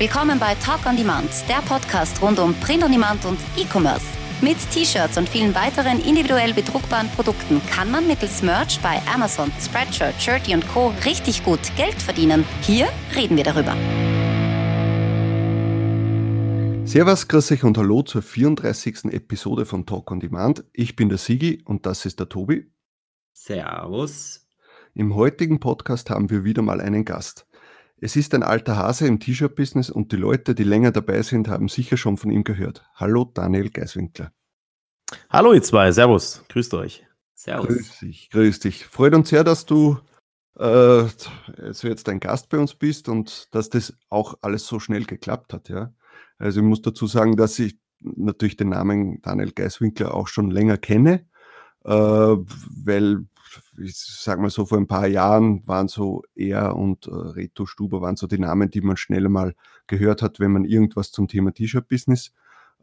Willkommen bei Talk on Demand, der Podcast rund um Print on Demand und E-Commerce. Mit T-Shirts und vielen weiteren individuell bedruckbaren Produkten kann man mittels Merch bei Amazon, Spreadshirt, Shirty und Co. richtig gut Geld verdienen. Hier reden wir darüber. Servus, grüß euch und hallo zur 34. Episode von Talk on Demand. Ich bin der Sigi und das ist der Tobi. Servus. Im heutigen Podcast haben wir wieder mal einen Gast. Es ist ein alter Hase im T-Shirt-Business und die Leute, die länger dabei sind, haben sicher schon von ihm gehört. Hallo Daniel Geiswinkler. Hallo ihr zwei, Servus, grüßt euch. Servus. Grüß dich, grüß dich. Freut uns sehr, dass du äh, also jetzt ein Gast bei uns bist und dass das auch alles so schnell geklappt hat. Ja? Also ich muss dazu sagen, dass ich natürlich den Namen Daniel Geiswinkler auch schon länger kenne, äh, weil ich sag mal so, vor ein paar Jahren waren so er und äh, Reto Stuber waren so die Namen, die man schnell mal gehört hat, wenn man irgendwas zum Thema T-Shirt-Business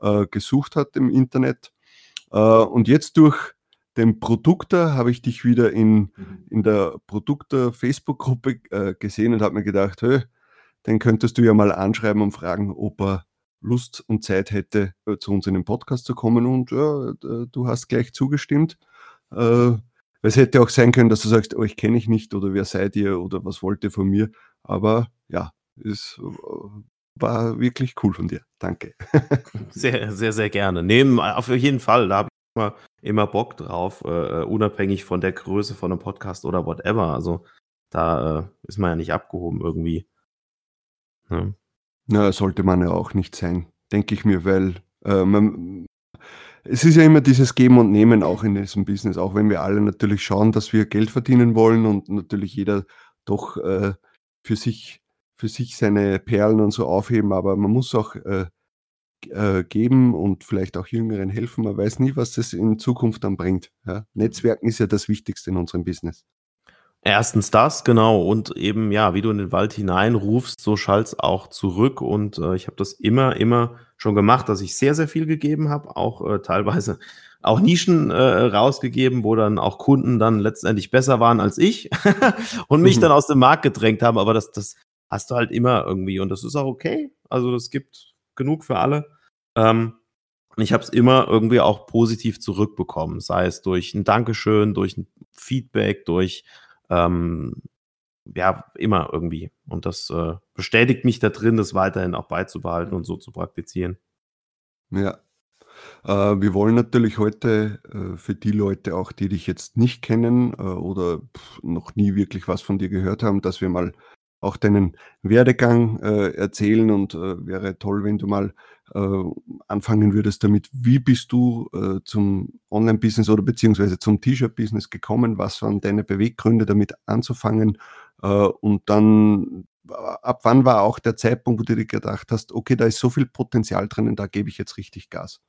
äh, gesucht hat im Internet. Äh, und jetzt durch den Produkter habe ich dich wieder in, mhm. in der Produkter Facebook-Gruppe äh, gesehen und habe mir gedacht, hey, den könntest du ja mal anschreiben und fragen, ob er Lust und Zeit hätte, äh, zu uns in den Podcast zu kommen. Und ja, du hast gleich zugestimmt. Äh, es hätte auch sein können, dass du sagst, euch oh, kenne ich nicht oder wer seid ihr oder was wollt ihr von mir. Aber ja, es äh, war wirklich cool von dir. Danke. Sehr, sehr, sehr gerne. Nehmen auf jeden Fall. Da habe ich immer, immer Bock drauf, äh, unabhängig von der Größe von einem Podcast oder whatever. Also da äh, ist man ja nicht abgehoben irgendwie. Ja. Na, sollte man ja auch nicht sein, denke ich mir, weil äh, man, es ist ja immer dieses Geben und Nehmen auch in diesem Business, auch wenn wir alle natürlich schauen, dass wir Geld verdienen wollen und natürlich jeder doch äh, für sich für sich seine Perlen und so aufheben, aber man muss auch äh, äh, geben und vielleicht auch Jüngeren helfen. Man weiß nie, was das in Zukunft dann bringt. Ja? Netzwerken ist ja das Wichtigste in unserem Business. Erstens das, genau. Und eben, ja, wie du in den Wald hineinrufst, so schallt's auch zurück. Und äh, ich habe das immer, immer schon gemacht, dass ich sehr, sehr viel gegeben habe, auch äh, teilweise auch Nischen äh, rausgegeben, wo dann auch Kunden dann letztendlich besser waren als ich und mich mhm. dann aus dem Markt gedrängt haben. Aber das, das hast du halt immer irgendwie und das ist auch okay. Also es gibt genug für alle. Ähm, und ich habe es immer irgendwie auch positiv zurückbekommen, sei es durch ein Dankeschön, durch ein Feedback, durch ähm, ja, immer irgendwie. Und das äh, bestätigt mich da drin, das weiterhin auch beizubehalten und so zu praktizieren. Ja. Äh, wir wollen natürlich heute äh, für die Leute auch, die dich jetzt nicht kennen äh, oder pff, noch nie wirklich was von dir gehört haben, dass wir mal auch deinen Werdegang äh, erzählen und äh, wäre toll, wenn du mal äh, anfangen würdest damit, wie bist du äh, zum Online-Business oder beziehungsweise zum T-Shirt-Business gekommen? Was waren deine Beweggründe, damit anzufangen? Äh, und dann, äh, ab wann war auch der Zeitpunkt, wo du dir gedacht hast, okay, da ist so viel Potenzial drinnen, da gebe ich jetzt richtig Gas?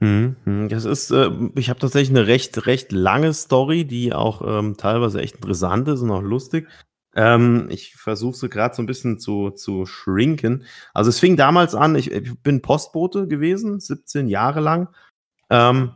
Mhm, mhm. Das ist, äh, ich habe tatsächlich eine recht, recht lange Story, die auch ähm, teilweise echt interessant ist und auch lustig. Ähm, ich versuche sie gerade so ein bisschen zu, zu shrinken. Also es fing damals an, ich, ich bin Postbote gewesen, 17 Jahre lang. Ähm,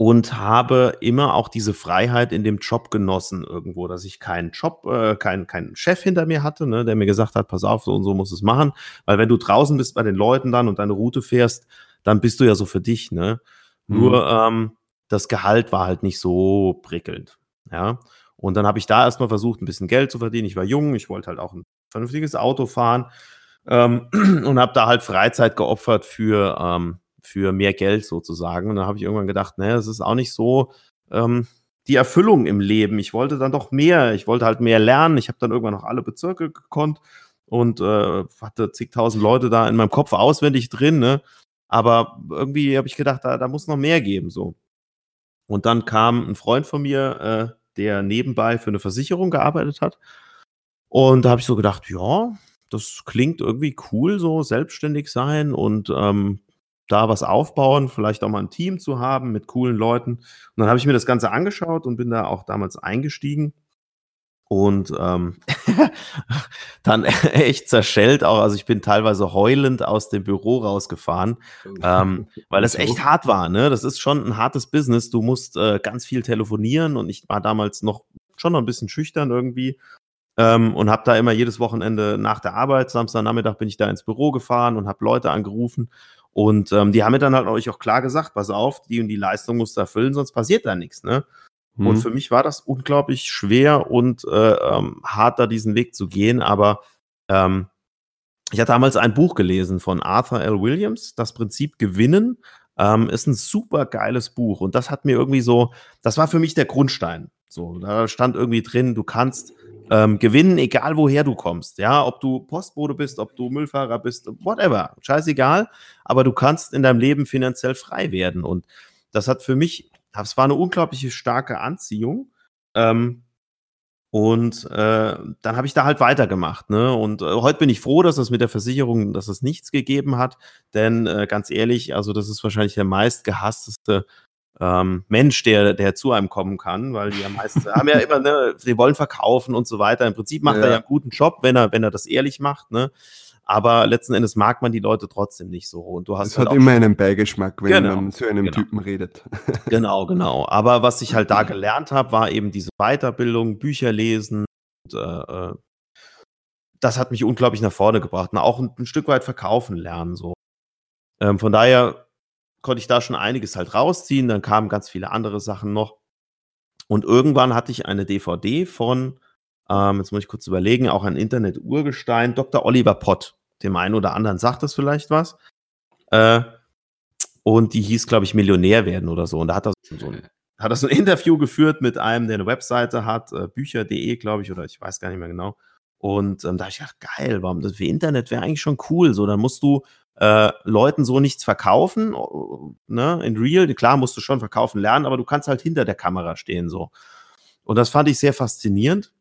und habe immer auch diese Freiheit in dem Job genossen irgendwo, dass ich keinen Job, äh, keinen keinen Chef hinter mir hatte, ne, der mir gesagt hat, pass auf, so und so muss es machen, weil wenn du draußen bist bei den Leuten dann und deine Route fährst, dann bist du ja so für dich, ne? Mhm. Nur ähm, das Gehalt war halt nicht so prickelnd, ja. Und dann habe ich da erstmal versucht, ein bisschen Geld zu verdienen. Ich war jung, ich wollte halt auch ein vernünftiges Auto fahren ähm, und habe da halt Freizeit geopfert für, ähm, für mehr Geld sozusagen. Und dann habe ich irgendwann gedacht, ne, das ist auch nicht so ähm, die Erfüllung im Leben. Ich wollte dann doch mehr. Ich wollte halt mehr lernen. Ich habe dann irgendwann noch alle Bezirke gekonnt und äh, hatte zigtausend Leute da in meinem Kopf auswendig drin. Ne? Aber irgendwie habe ich gedacht, da, da muss noch mehr geben. So. Und dann kam ein Freund von mir, äh, der nebenbei für eine Versicherung gearbeitet hat. Und da habe ich so gedacht, ja, das klingt irgendwie cool, so selbstständig sein und ähm, da was aufbauen, vielleicht auch mal ein Team zu haben mit coolen Leuten. Und dann habe ich mir das Ganze angeschaut und bin da auch damals eingestiegen und ähm, dann echt zerschellt auch. Also ich bin teilweise heulend aus dem Büro rausgefahren, ähm, weil das echt hart war. Ne? Das ist schon ein hartes Business. Du musst äh, ganz viel telefonieren und ich war damals noch schon noch ein bisschen schüchtern irgendwie. ähm, und habe da immer jedes Wochenende nach der Arbeit, Samstagnachmittag bin ich da ins Büro gefahren und habe Leute angerufen. Und ähm, die haben mir dann halt euch auch klar gesagt, pass auf, die und die Leistung musst du erfüllen, sonst passiert da nichts. Ne? Mhm. Und für mich war das unglaublich schwer und äh, ähm, hart, da diesen Weg zu gehen. Aber ähm, ich hatte damals ein Buch gelesen von Arthur L. Williams, Das Prinzip Gewinnen. Ähm, ist ein super geiles Buch. Und das hat mir irgendwie so, das war für mich der Grundstein. So, da stand irgendwie drin, du kannst ähm, gewinnen, egal woher du kommst. Ja, ob du Postbote bist, ob du Müllfahrer bist, whatever, scheißegal. Aber du kannst in deinem Leben finanziell frei werden. Und das hat für mich, das war eine unglaubliche starke Anziehung. Ähm, und äh, dann habe ich da halt weitergemacht. Ne? Und äh, heute bin ich froh, dass es mit der Versicherung, dass es nichts gegeben hat. Denn äh, ganz ehrlich, also das ist wahrscheinlich der meist gehassteste ähm, Mensch, der, der zu einem kommen kann, weil die ja meist haben ja immer, ne, sie wollen verkaufen und so weiter. Im Prinzip macht ja. er ja einen guten Job, wenn er, wenn er das ehrlich macht, ne? Aber letzten Endes mag man die Leute trotzdem nicht so. Und du hast es halt hat immer einen Beigeschmack, wenn genau, man so einem genau. Typen redet. Genau, genau. Aber was ich halt da gelernt habe, war eben diese Weiterbildung, Bücher lesen. Und, äh, äh, das hat mich unglaublich nach vorne gebracht. Und auch ein, ein Stück weit verkaufen lernen. So. Ähm, von daher konnte ich da schon einiges halt rausziehen. Dann kamen ganz viele andere Sachen noch. Und irgendwann hatte ich eine DVD von, ähm, jetzt muss ich kurz überlegen, auch ein Internet-Urgestein, Dr. Oliver Pott. Dem einen oder anderen sagt das vielleicht was. Äh, und die hieß, glaube ich, Millionär werden oder so. Und da hat er so ein, hat er so ein Interview geführt mit einem, der eine Webseite hat, äh, bücher.de, glaube ich, oder ich weiß gar nicht mehr genau. Und ähm, da habe ich gedacht, geil, warum das für Internet wäre eigentlich schon cool. So, dann musst du äh, Leuten so nichts verkaufen, ne, in real. Klar musst du schon verkaufen lernen, aber du kannst halt hinter der Kamera stehen so. Und das fand ich sehr faszinierend.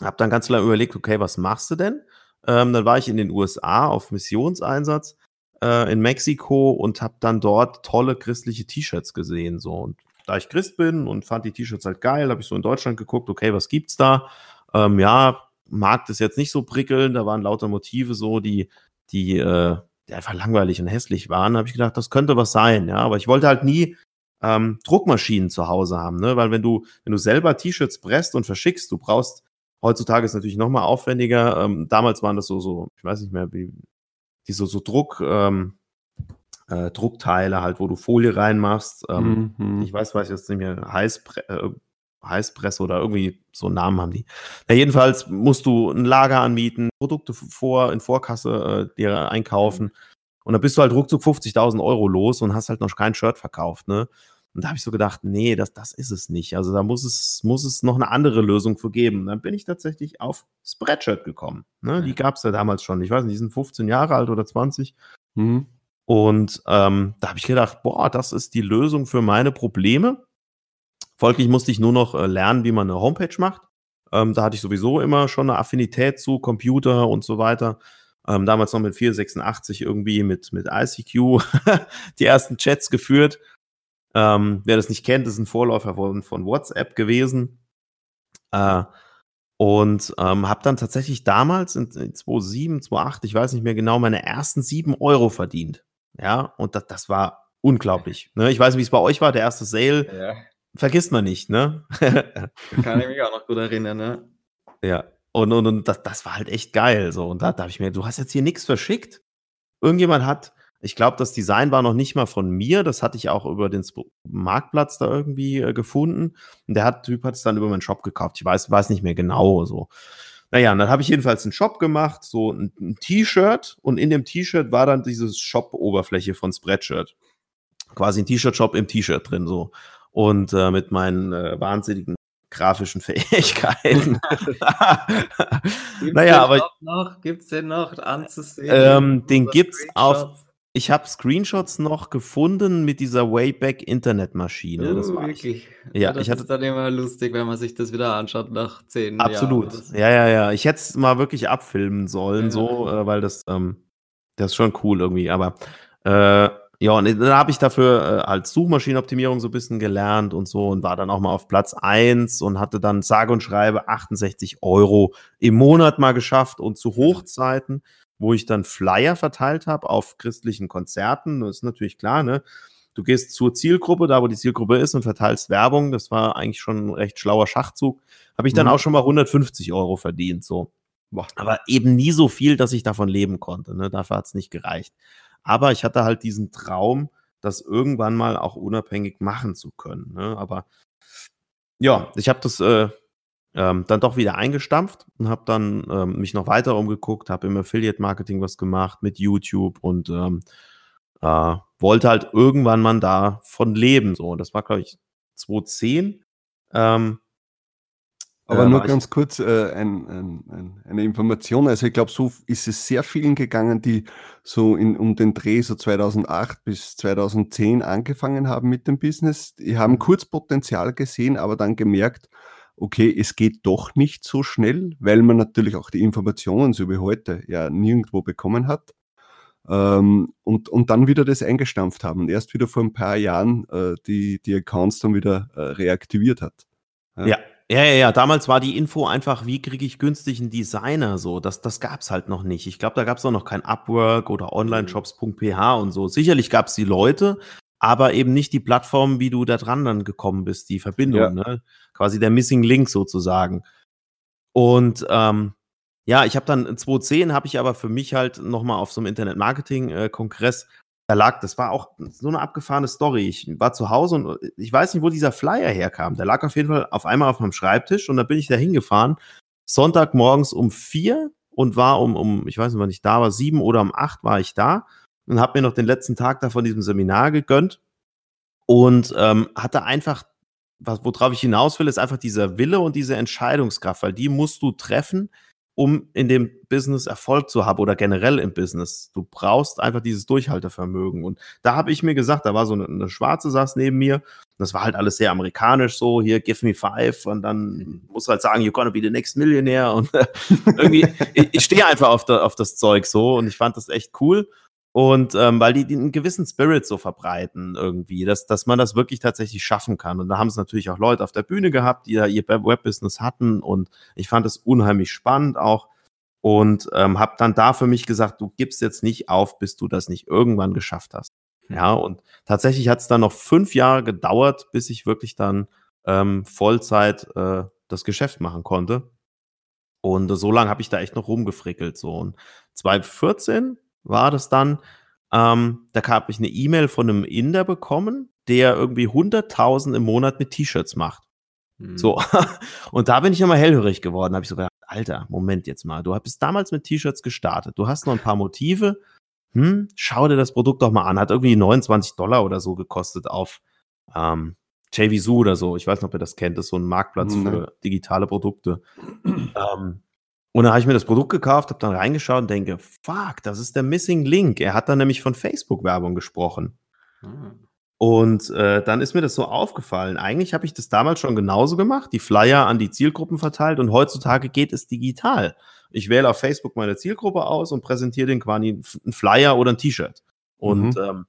Hab dann ganz lange überlegt, okay, was machst du denn? Ähm, dann war ich in den USA auf Missionseinsatz äh, in Mexiko und habe dann dort tolle christliche T-Shirts gesehen. So. Und da ich Christ bin und fand die T-Shirts halt geil, habe ich so in Deutschland geguckt, okay, was gibt's da? Ähm, ja, Markt ist jetzt nicht so prickelnd, da waren lauter Motive so, die, die äh, die einfach langweilig und hässlich waren, habe ich gedacht, das könnte was sein, ja. Aber ich wollte halt nie ähm, Druckmaschinen zu Hause haben, ne? Weil wenn du, wenn du selber T-Shirts presst und verschickst, du brauchst, heutzutage ist natürlich nochmal aufwendiger. Ähm, damals waren das so, so, ich weiß nicht mehr, wie, die so, so Druck, ähm, äh, Druckteile halt, wo du Folie reinmachst. Ähm, mhm. Ich weiß, weiß jetzt nicht mehr, heiß, äh, Heißpresse oder irgendwie so einen Namen haben die. Ja, jedenfalls musst du ein Lager anmieten, Produkte vor, in Vorkasse äh, dir einkaufen. Und dann bist du halt ruckzuck 50.000 Euro los und hast halt noch kein Shirt verkauft, ne? Und da habe ich so gedacht, nee, das, das ist es nicht. Also da muss es, muss es noch eine andere Lösung für geben. Dann bin ich tatsächlich auf Spreadshirt gekommen. Ne? Die gab es ja damals schon. Ich weiß nicht, die sind 15 Jahre alt oder 20. Mhm. Und ähm, da habe ich gedacht, boah, das ist die Lösung für meine Probleme. Folglich musste ich nur noch äh, lernen, wie man eine Homepage macht. Ähm, da hatte ich sowieso immer schon eine Affinität zu Computer und so weiter. Ähm, damals noch mit 486 irgendwie mit, mit ICQ die ersten Chats geführt. Ähm, wer das nicht kennt, ist ein Vorläufer von, von WhatsApp gewesen. Äh, und ähm, habe dann tatsächlich damals in, in 2007, 2008, ich weiß nicht mehr genau, meine ersten 7 Euro verdient. Ja, und das, das war unglaublich. Ne? Ich weiß nicht, wie es bei euch war, der erste Sale. Ja vergisst man nicht, ne? Kann ich mich auch noch gut erinnern, ne? Ja. Und, und, und das, das war halt echt geil. So. Und da dachte ich mir, du hast jetzt hier nichts verschickt. Irgendjemand hat, ich glaube, das Design war noch nicht mal von mir. Das hatte ich auch über den Marktplatz da irgendwie äh, gefunden. Und der hat, Typ hat es dann über meinen Shop gekauft. Ich weiß, weiß nicht mehr genau so. Naja, und dann habe ich jedenfalls einen Shop gemacht, so ein, ein T-Shirt. Und in dem T-Shirt war dann diese Shop-Oberfläche von Spreadshirt. Quasi ein T-Shirt-Shop im T-Shirt drin, so und äh, mit meinen äh, wahnsinnigen grafischen Fähigkeiten. naja, aber noch, gibt's den noch anzusehen? Ähm, den gibt's auf. Ich habe Screenshots noch gefunden mit dieser Wayback Internetmaschine. Uh, das war wirklich. Ja, das ich hatte, ist dann immer lustig, wenn man sich das wieder anschaut nach zehn absolut. Jahren. Absolut. Ja, ja, ja. Ich hätte es mal wirklich abfilmen sollen, ja. so, äh, weil das, ähm, das ist schon cool irgendwie. Aber äh, ja, und dann habe ich dafür äh, als Suchmaschinenoptimierung so ein bisschen gelernt und so und war dann auch mal auf Platz 1 und hatte dann sage und schreibe 68 Euro im Monat mal geschafft und zu Hochzeiten, wo ich dann Flyer verteilt habe auf christlichen Konzerten, das ist natürlich klar, ne? du gehst zur Zielgruppe, da wo die Zielgruppe ist und verteilst Werbung. Das war eigentlich schon ein recht schlauer Schachzug. Habe ich dann Mhm. auch schon mal 150 Euro verdient, so. Boah. Aber eben nie so viel, dass ich davon leben konnte. Ne? Dafür hat es nicht gereicht. Aber ich hatte halt diesen Traum, das irgendwann mal auch unabhängig machen zu können. Ne? Aber ja, ich habe das äh, ähm, dann doch wieder eingestampft und habe dann ähm, mich noch weiter umgeguckt, habe im Affiliate-Marketing was gemacht mit YouTube und ähm, äh, wollte halt irgendwann mal davon leben. So, das war, glaube ich, 2010. Ähm, Aber äh, nur ich- ganz kurz äh, ein, ein, ein, eine Information. Also ich glaube, so ist es sehr vielen gegangen, die so in, um den Dreh so 2008 bis 2010 angefangen haben mit dem Business. Die Mhm. haben kurz Potenzial gesehen, aber dann gemerkt, okay, es geht doch nicht so schnell, weil man natürlich auch die Informationen so wie heute ja nirgendwo bekommen hat. Ähm, und, und dann wieder das eingestampft haben und erst wieder vor ein paar Jahren äh, die, die Accounts dann wieder äh, reaktiviert hat. Ja. Ja, ja, ja. Damals war die Info einfach, wie kriege ich günstig einen Designer so. Das, das gab's halt noch nicht. Ich glaube, da gab's auch noch kein Upwork oder Onlineshops.ph und so. Sicherlich gab's die Leute, aber eben nicht die Plattform, wie du da dran dann gekommen bist, die Verbindung, Ja. ne? Quasi der Missing Link sozusagen. Und ähm, ja, ich habe dann 2010 habe ich aber für mich halt nochmal auf so einem Internet-Marketing-Kongress da lag, das war auch so eine abgefahrene Story. Ich war zu Hause und ich weiß nicht, wo dieser Flyer herkam. Der lag auf jeden Fall auf einmal auf meinem Schreibtisch und da bin ich da hingefahren. Sonntagmorgens um vier und war um, um, ich weiß nicht, wann ich da war, sieben oder um acht war ich da und habe mir noch den letzten Tag da von diesem Seminar gegönnt und ähm, hatte einfach, was, worauf ich hinaus will, ist einfach dieser Wille und diese Entscheidungskraft, weil die musst du treffen, um in dem Business Erfolg zu haben oder generell im Business. Du brauchst einfach dieses Durchhaltevermögen. Und da habe ich mir gesagt, da war so eine, eine Schwarze saß neben mir. Das war halt alles sehr amerikanisch, so hier, give me five. Und dann muss halt sagen, you're gonna be the next millionaire. Und irgendwie, ich, ich stehe einfach auf, der, auf das Zeug so und ich fand das echt cool. Und ähm, weil die, die einen gewissen Spirit so verbreiten irgendwie, dass, dass man das wirklich tatsächlich schaffen kann. Und da haben es natürlich auch Leute auf der Bühne gehabt, die da ihr Webbusiness hatten. Und ich fand es unheimlich spannend auch. Und ähm, habe dann da für mich gesagt, du gibst jetzt nicht auf, bis du das nicht irgendwann geschafft hast. Ja, und tatsächlich hat es dann noch fünf Jahre gedauert, bis ich wirklich dann ähm, Vollzeit äh, das Geschäft machen konnte. Und äh, so lange habe ich da echt noch rumgefrickelt. So. Und 2014 war das dann, ähm, da habe ich eine E-Mail von einem Inder bekommen, der irgendwie 100.000 im Monat mit T-Shirts macht. Hm. So. Und da bin ich immer hellhörig geworden. Habe ich so gedacht, Alter, Moment jetzt mal. Du bist damals mit T-Shirts gestartet. Du hast noch ein paar Motive. Hm, schau dir das Produkt doch mal an. Hat irgendwie 29 Dollar oder so gekostet auf ähm, JVZoo oder so. Ich weiß nicht, ob ihr das kennt. Das ist so ein Marktplatz Nein. für digitale Produkte. ähm, und dann habe ich mir das Produkt gekauft, habe dann reingeschaut und denke, fuck, das ist der Missing Link. Er hat dann nämlich von Facebook-Werbung gesprochen. Ah. Und äh, dann ist mir das so aufgefallen. Eigentlich habe ich das damals schon genauso gemacht, die Flyer an die Zielgruppen verteilt und heutzutage geht es digital. Ich wähle auf Facebook meine Zielgruppe aus und präsentiere den quasi einen Flyer oder ein T-Shirt. Und Mhm. ähm,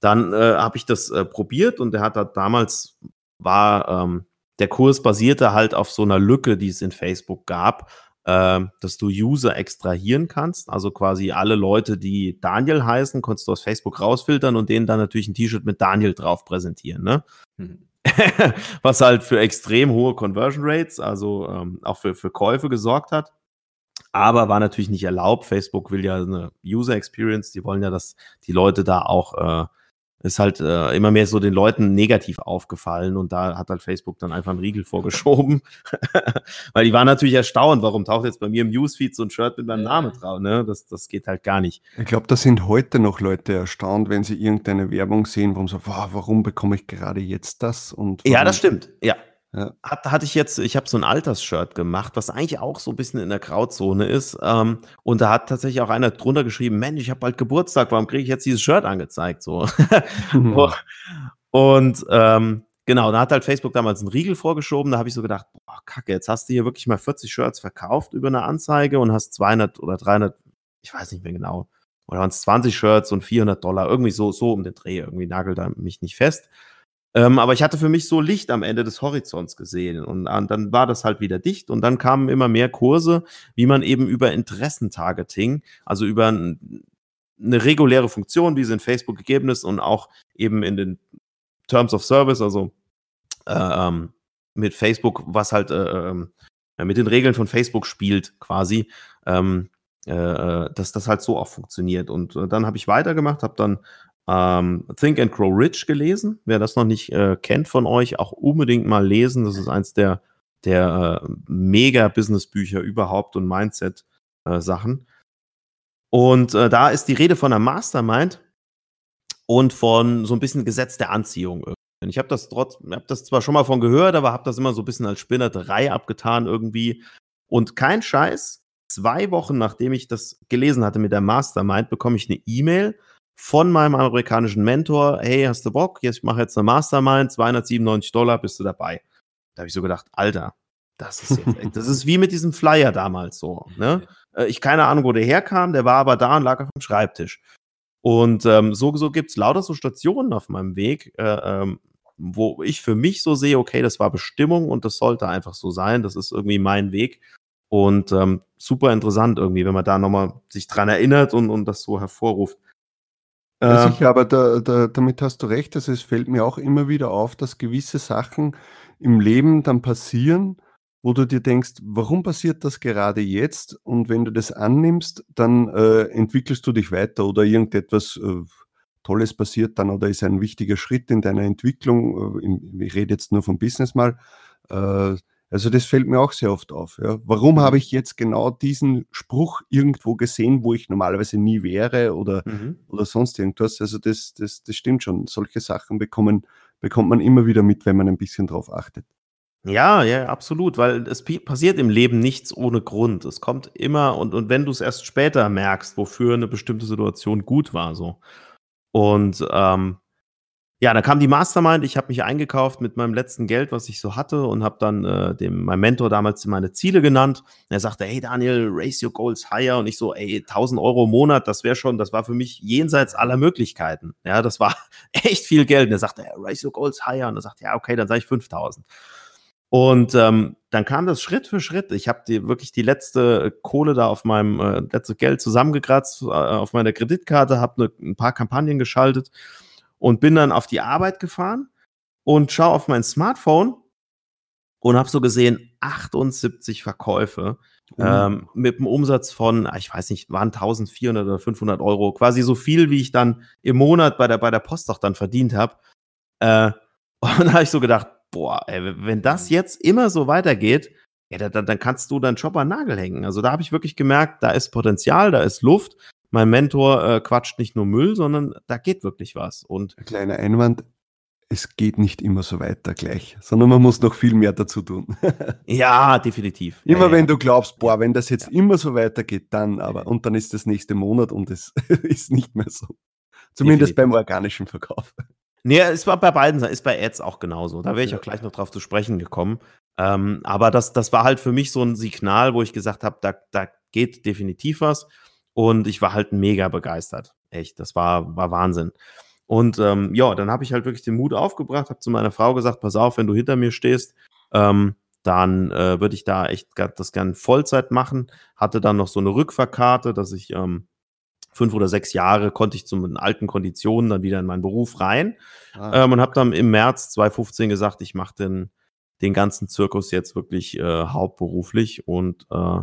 dann äh, habe ich das äh, probiert und der hat da damals war ähm, der Kurs basierte halt auf so einer Lücke, die es in Facebook gab, ähm, dass du User extrahieren kannst. Also quasi alle Leute, die Daniel heißen, konntest du aus Facebook rausfiltern und denen dann natürlich ein T-Shirt mit Daniel drauf präsentieren. Ne? Hm. Was halt für extrem hohe Conversion Rates, also ähm, auch für, für Käufe gesorgt hat. Aber war natürlich nicht erlaubt. Facebook will ja eine User Experience, die wollen ja, dass die Leute da auch, äh, ist halt äh, immer mehr so den Leuten negativ aufgefallen und da hat halt Facebook dann einfach einen Riegel vorgeschoben. Weil die waren natürlich erstaunt, warum taucht jetzt bei mir im Newsfeed so ein Shirt mit meinem Ja. Namen drauf, ne? Das, das geht halt gar nicht. Ich glaube, da sind heute noch Leute erstaunt, wenn sie irgendeine Werbung sehen, warum so, wow, warum bekomme ich gerade jetzt das? Und Ja, das stimmt. Ja. Ja. Hat, hatte ich jetzt, ich habe so ein Altersshirt gemacht, was eigentlich auch so ein bisschen in der Grauzone ist. Ähm, und da hat tatsächlich auch einer drunter geschrieben, Mensch, ich habe bald Geburtstag, warum kriege ich jetzt dieses Shirt angezeigt? So. Mhm. Und ähm, genau, da hat halt Facebook damals einen Riegel vorgeschoben. Da habe ich so gedacht, boah, kacke, jetzt hast du hier wirklich mal 40 Shirts verkauft über eine Anzeige und hast 200 oder 300, ich weiß nicht mehr genau, oder waren es 20 Shirts und 400 Dollar, irgendwie so, so um den Dreh, irgendwie nagelt er mich nicht fest. Ähm, aber ich hatte für mich so Licht am Ende des Horizonts gesehen und, und dann war das halt wieder dicht und dann kamen immer mehr Kurse, wie man eben über Interessentargeting, also über ein eine reguläre Funktion, wie sie in Facebook gegeben ist und auch eben in den Terms of Service, also äh, ähm, mit Facebook, was halt äh, ähm, mit den Regeln von Facebook spielt, quasi, ähm, äh, äh, dass das halt so auch funktioniert. Und äh, dann habe ich weitergemacht, habe dann ähm, Think and Grow Rich gelesen. Wer das noch nicht äh, kennt von euch, auch unbedingt mal lesen. Das ist eins der, der äh, Mega-Business-Bücher überhaupt und Mindset-Sachen. und äh, da ist die Rede von einer Mastermind und von so ein bisschen Gesetz der Anziehung. Ich habe das trotz, habe das zwar schon mal von gehört, aber habe das immer so ein bisschen als Spinnerei abgetan irgendwie. Und kein Scheiß, zwei Wochen nachdem ich das gelesen hatte mit der Mastermind, bekomme ich eine E-Mail von meinem amerikanischen Mentor, hey, hast du Bock? Jetzt, ich mache jetzt eine Mastermind, 297 Dollar, bist du dabei? Da habe ich so gedacht, Alter, das ist jetzt, das ist wie mit diesem Flyer damals so. Ne? Äh, ich keine Ahnung, wo der herkam, der war aber da und lag auf dem Schreibtisch. Und ähm, so, so gibt es lauter so Stationen auf meinem Weg, äh, ähm, wo ich für mich so sehe, okay, das war Bestimmung und das sollte einfach so sein. Das ist irgendwie mein Weg. Und ähm, super interessant irgendwie, wenn man da nochmal sich dran erinnert und, und das so hervorruft. Ja, sicher, aber da, da, damit hast du recht. Also es fällt mir auch immer wieder auf, dass gewisse Sachen im Leben dann passieren, wo du dir denkst, warum passiert das gerade jetzt? Und wenn du das annimmst, dann äh, entwickelst du dich weiter oder irgendetwas äh, Tolles passiert dann oder ist ein wichtiger Schritt in deiner Entwicklung. Äh, ich rede jetzt nur vom Business mal. Also das fällt mir auch sehr oft auf. Ja. Warum habe mhm. ich jetzt genau diesen Spruch irgendwo gesehen, wo ich normalerweise nie wäre oder, mhm. oder sonst irgendwas? Also das, das, das stimmt schon. Solche Sachen bekommen, bekommt man immer wieder mit, wenn man ein bisschen drauf achtet. Ja, ja, absolut, weil es passiert im Leben nichts ohne Grund. Es kommt immer und, und wenn du es erst später merkst, wofür eine bestimmte Situation gut war, so. Und ähm, ja, da kam die Mastermind. Ich habe mich eingekauft mit meinem letzten Geld, was ich so hatte, und habe dann äh, dem meinem Mentor damals meine Ziele genannt. Und er sagte, hey Daniel, raise your goals higher. Und ich so, ey, 1000 Euro im Monat, das wäre schon, das war für mich jenseits aller Möglichkeiten. Ja, das war echt viel Geld. Und er sagte, raise your goals higher. Und er sagte, ja, okay, dann sage ich 5000. Und ähm, dann kam das Schritt für Schritt. Ich habe die, wirklich die letzte Kohle da auf meinem äh, letzte Geld zusammengekratzt äh, auf meiner Kreditkarte, habe ne, ein paar Kampagnen geschaltet und bin dann auf die Arbeit gefahren und schaue auf mein Smartphone und habe so gesehen 78 Verkäufe mhm. ähm, mit einem Umsatz von, ah, ich weiß nicht, waren 1400 oder 500 Euro, quasi so viel, wie ich dann im Monat bei der, bei der Post auch dann verdient habe. Äh, und da habe ich so gedacht, boah, ey, wenn das jetzt immer so weitergeht, ja, dann, dann kannst du deinen Job an Nagel hängen. Also da habe ich wirklich gemerkt, da ist Potenzial, da ist Luft mein Mentor äh, quatscht nicht nur Müll, sondern da geht wirklich was. Und Ein kleiner Einwand, es geht nicht immer so weiter gleich, sondern man muss noch viel mehr dazu tun. ja, definitiv. Immer ja, wenn du glaubst, boah, wenn das jetzt ja. immer so weitergeht, dann aber. Und dann ist das nächste Monat und es ist nicht mehr so. Zumindest definitiv. beim organischen Verkauf. Nee, es war bei beiden, ist bei Ads auch genauso. Da wäre ich auch gleich noch drauf zu sprechen gekommen. Ähm, aber das, das war halt für mich so ein Signal, wo ich gesagt habe, da, da geht definitiv was. Und ich war halt mega begeistert. Echt, das war, war Wahnsinn. Und ähm, ja, dann habe ich halt wirklich den Mut aufgebracht, habe zu meiner Frau gesagt, pass auf, wenn du hinter mir stehst, ähm, dann äh, würde ich da echt das gern Vollzeit machen. Hatte dann noch so eine Rückfahrkarte, dass ich ähm, fünf oder sechs Jahre konnte ich zu den alten Konditionen dann wieder in meinen Beruf rein. Ah. Ähm, und habe dann im März 2015 gesagt, ich mache den, den ganzen Zirkus jetzt wirklich äh, hauptberuflich und äh,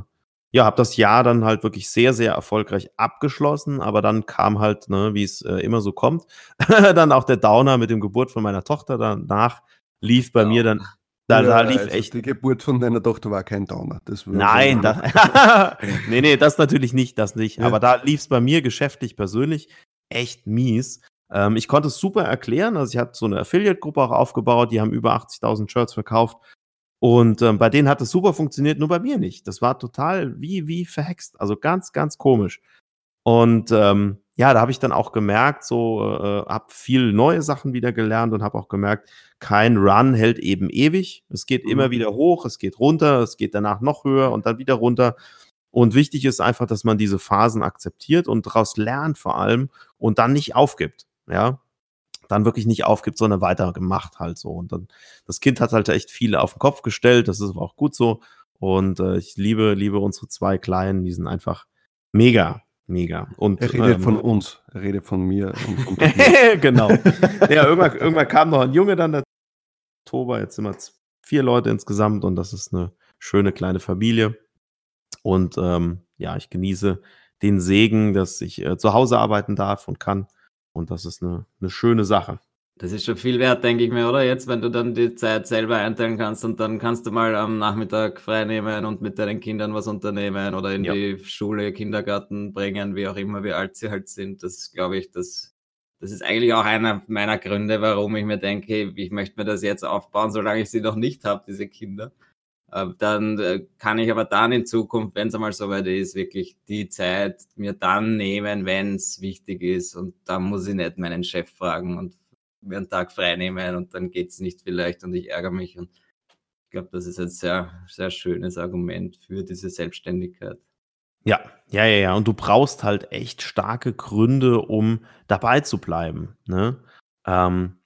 ja, habe das Jahr dann halt wirklich sehr, sehr erfolgreich abgeschlossen, aber dann kam halt, ne, wie es äh, immer so kommt, dann auch der Downer mit dem Geburt von meiner Tochter. Danach lief bei ja. mir dann, da, da lief also echt. Die Geburt von deiner Tochter war kein Downer. Das Nein, das, nee, nee, das natürlich nicht, das nicht. Ja. Aber da lief es bei mir geschäftlich persönlich echt mies. Ähm, ich konnte es super erklären. Also ich hatte so eine Affiliate-Gruppe auch aufgebaut, die haben über 80.000 Shirts verkauft und ähm, bei denen hat es super funktioniert, nur bei mir nicht. Das war total wie, wie verhext. Also ganz, ganz komisch. Und ähm, ja, da habe ich dann auch gemerkt, so äh, habe viel neue Sachen wieder gelernt und habe auch gemerkt, kein Run hält eben ewig. Es geht mhm. immer wieder hoch, es geht runter, es geht danach noch höher und dann wieder runter. Und wichtig ist einfach, dass man diese Phasen akzeptiert und daraus lernt vor allem und dann nicht aufgibt. Ja, dann wirklich nicht aufgibt, sondern weitergemacht halt so. Und dann, das Kind hat halt echt viel auf den Kopf gestellt, das ist aber auch gut so. Und äh, ich liebe, liebe unsere zwei Kleinen, die sind einfach mega. mega. Und, Er redet ähm, von uns, er redet von mir. Und von genau. Ja, irgendwann, irgendwann kam noch ein Junge dann, der Oktober, jetzt sind wir vier Leute insgesamt und das ist eine schöne kleine Familie. Und ähm, ja, ich genieße den Segen, dass ich äh, zu Hause arbeiten darf und kann. Und das ist eine, eine schöne Sache. Das ist schon viel wert, denke ich mir, oder? Jetzt, wenn du dann die Zeit selber einteilen kannst und dann kannst du mal am Nachmittag frei nehmen und mit deinen Kindern was unternehmen oder in Ja. die Schule, Kindergarten bringen, wie auch immer, wie alt sie halt sind. Das glaube ich, das, das ist eigentlich auch einer meiner Gründe, warum ich mir denke, ich möchte mir das jetzt aufbauen, solange ich sie noch nicht habe, diese Kinder. Äh, Dann äh, kann ich aber dann in Zukunft, wenn es einmal soweit ist, wirklich die Zeit mir dann nehmen, wenn es wichtig ist. Und dann muss ich nicht meinen Chef fragen und mir einen Tag frei nehmen und dann geht's nicht vielleicht und ich ärgere mich. Und ich glaube, das ist ein sehr, sehr schönes Argument für diese Selbstständigkeit. Ja, ja, ja, ja. Und du brauchst halt echt starke Gründe, um dabei zu bleiben. Ne? Ähm,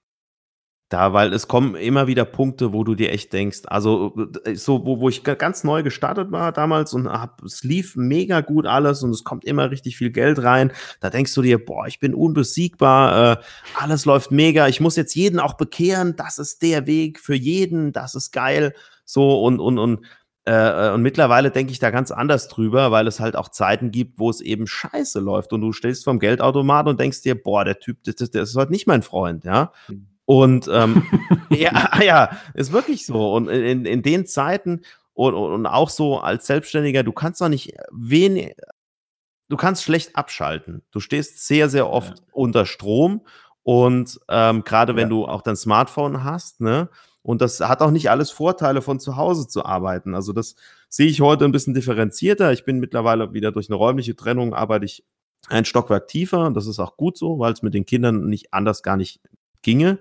da, weil es kommen immer wieder Punkte, wo du dir echt denkst, also äh, so, wo, wo ich ga- ganz neu gestartet war damals und hab, es lief mega gut alles und es kommt immer richtig viel Geld rein. Da denkst du dir, boah, ich bin unbesiegbar, äh, alles läuft mega, ich muss jetzt jeden auch bekehren, das ist der Weg für jeden, das ist geil. So und, und, und äh, und mittlerweile denke ich da ganz anders drüber, weil es halt auch Zeiten gibt, wo es eben scheiße läuft und du stehst vom Geldautomat und denkst dir, boah, der Typ, das, das, ist halt nicht mein Freund, ja. Mhm. Und ähm, ja, ja, ist wirklich so. Und in, in den Zeiten und, und auch so als Selbstständiger, du kannst doch nicht wenig, du kannst schlecht abschalten. Du stehst sehr, sehr oft unter Strom und ähm, gerade wenn Ja. du auch dein Smartphone hast, ne? Und das hat auch nicht alles Vorteile, von zu Hause zu arbeiten. Also das sehe ich heute ein bisschen differenzierter. Ich bin mittlerweile wieder durch eine räumliche Trennung, arbeite ich ein Stockwerk tiefer. Das ist auch gut so, weil es mit den Kindern nicht anders gar nicht ginge.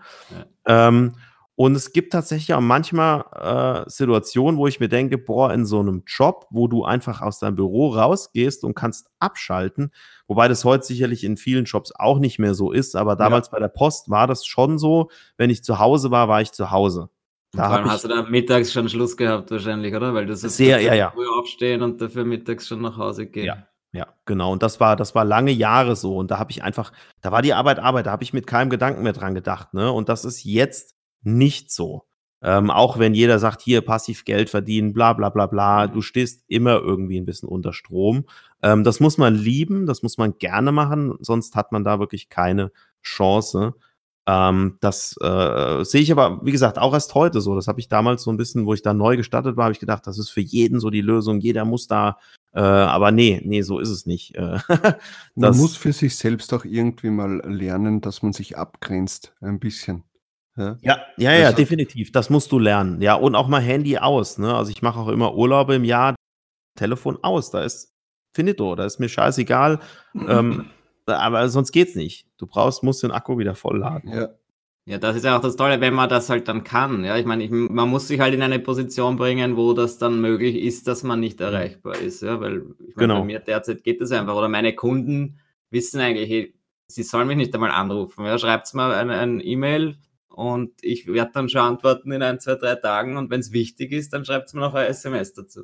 Ähm, und es gibt tatsächlich auch manchmal äh, Situationen, wo ich mir denke, boah, in so einem Job, wo du einfach aus deinem Büro rausgehst und kannst abschalten, wobei das heute sicherlich in vielen Jobs auch nicht mehr so ist, aber damals bei der Post war das schon so, wenn ich zu Hause war, war ich zu Hause. Da vor allem hast du da mittags schon Schluss gehabt wahrscheinlich, oder? Weil du so Sehr, ja, ja. früh aufstehen und dafür mittags schon nach Hause gehen. Ja. Ja, genau. Und das war, das war lange Jahre so. Und da habe ich einfach, da war die Arbeit Arbeit, da habe ich mit keinem Gedanken mehr dran gedacht. Ne? Und das ist jetzt nicht so. Ähm, auch wenn jeder sagt, hier passiv Geld verdienen, bla bla bla bla, du stehst immer irgendwie ein bisschen unter Strom. Ähm, das muss man lieben, das muss man gerne machen, sonst hat man da wirklich keine Chance. Ähm, das äh, sehe ich aber, wie gesagt, auch erst heute so. Das habe ich damals so ein bisschen, wo ich da neu gestartet war, habe ich gedacht, das ist für jeden so die Lösung. Jeder muss da, äh, aber nee, nee, so ist es nicht. Äh, Man das- muss für sich selbst auch irgendwie mal lernen, dass man sich abgrenzt, ein bisschen. Ja? Ja, ja, ja, Also- definitiv. Das musst du lernen. Ja, und auch mal Handy aus. Ne? Also ich mache auch immer Urlaube im Jahr. Telefon aus. Da ist finito. Da ist mir scheißegal. ähm, aber sonst geht's nicht. Du brauchst, musst den Akku wieder vollladen. Ja. Ja, das ist ja auch das Tolle, wenn man das halt dann kann. Ja, ich meine, ich, man muss sich halt in eine Position bringen, wo das dann möglich ist, dass man nicht erreichbar ist. Ja, weil ich meine, Genau. bei mir derzeit geht das einfach. Oder meine Kunden wissen eigentlich, hey, sie sollen mich nicht einmal anrufen. Ja, schreibt mal ein, ein E-Mail und ich werde dann schon antworten in ein, zwei, drei Tagen. Und wenn es wichtig ist, dann schreibt mir noch ein SMS dazu.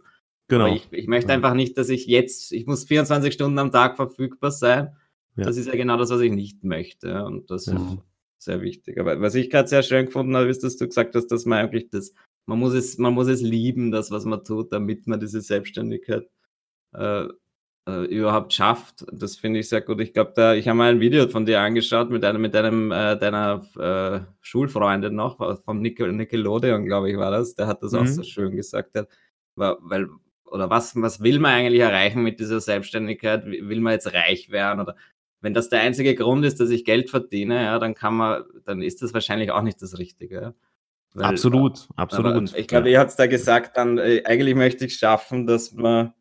Genau. Ich, ich möchte Ja. einfach nicht, dass ich jetzt, ich muss 24 Stunden am Tag verfügbar sein. Ja. Das ist ja genau das, was ich nicht möchte. Und das Ja. Sehr wichtig. Aber was ich gerade sehr schön gefunden habe, ist, dass du gesagt hast, dass man eigentlich das, man muss es, man muss es lieben, das, was man tut, damit man diese Selbstständigkeit äh, äh, überhaupt schafft. Das finde ich sehr gut. Ich glaube, da, ich habe mal ein Video von dir angeschaut mit einem, mit einem äh, deiner äh, Schulfreundin noch, vom Nickel, Nickelodeon, glaube ich, war das. Der hat das auch Mhm. so schön gesagt. Der, weil, oder was, was will man eigentlich erreichen mit dieser Selbstständigkeit? Will man jetzt reich werden? Oder wenn das der einzige Grund ist, dass ich Geld verdiene, ja, dann kann man, dann ist das wahrscheinlich auch nicht das Richtige. Ja. Weil- absolut, aber absolut. ich glaube, ihr habt es da gesagt, dann äh, eigentlich möchte ich schaffen, dass man,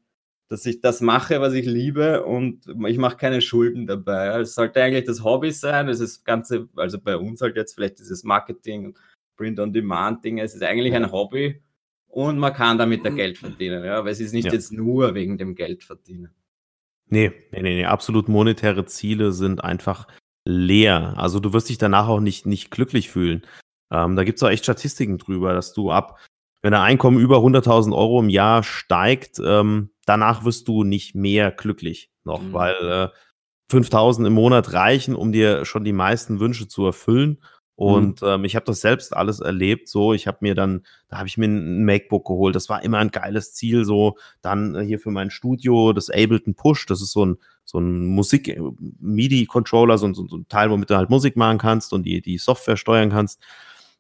dass ich das mache, was ich liebe und ich mache keine Schulden dabei. Ja. Es sollte eigentlich das Hobby sein. Es ist das Ganze, also bei uns halt jetzt vielleicht dieses Marketing und Print-on-Demand-Ding. Es ist eigentlich ein Hobby und man kann damit da Geld verdienen. Ja. Aber es ist nicht Ja. jetzt nur wegen dem Geld verdienen. Nee, nee, nee, nee, absolut monetäre Ziele sind einfach leer. Also du wirst dich danach auch nicht, nicht glücklich fühlen. Ähm, da gibt's auch echt Statistiken drüber, dass du ab, wenn dein Einkommen über 100.000 Euro im Jahr steigt, ähm, danach wirst du nicht mehr glücklich noch, Mhm. weil äh, 5000 im Monat reichen, um dir schon die meisten Wünsche zu erfüllen. Und ähm, ich habe das selbst alles erlebt. So, ich habe mir dann, da habe ich mir ein MacBook geholt. Das war immer ein geiles Ziel. So, dann äh, hier für mein Studio das Ableton Push. Das ist so ein so ein Musik äh, MIDI Controller, so, ein- so, so ein Teil, womit du halt Musik machen kannst und die die Software steuern kannst.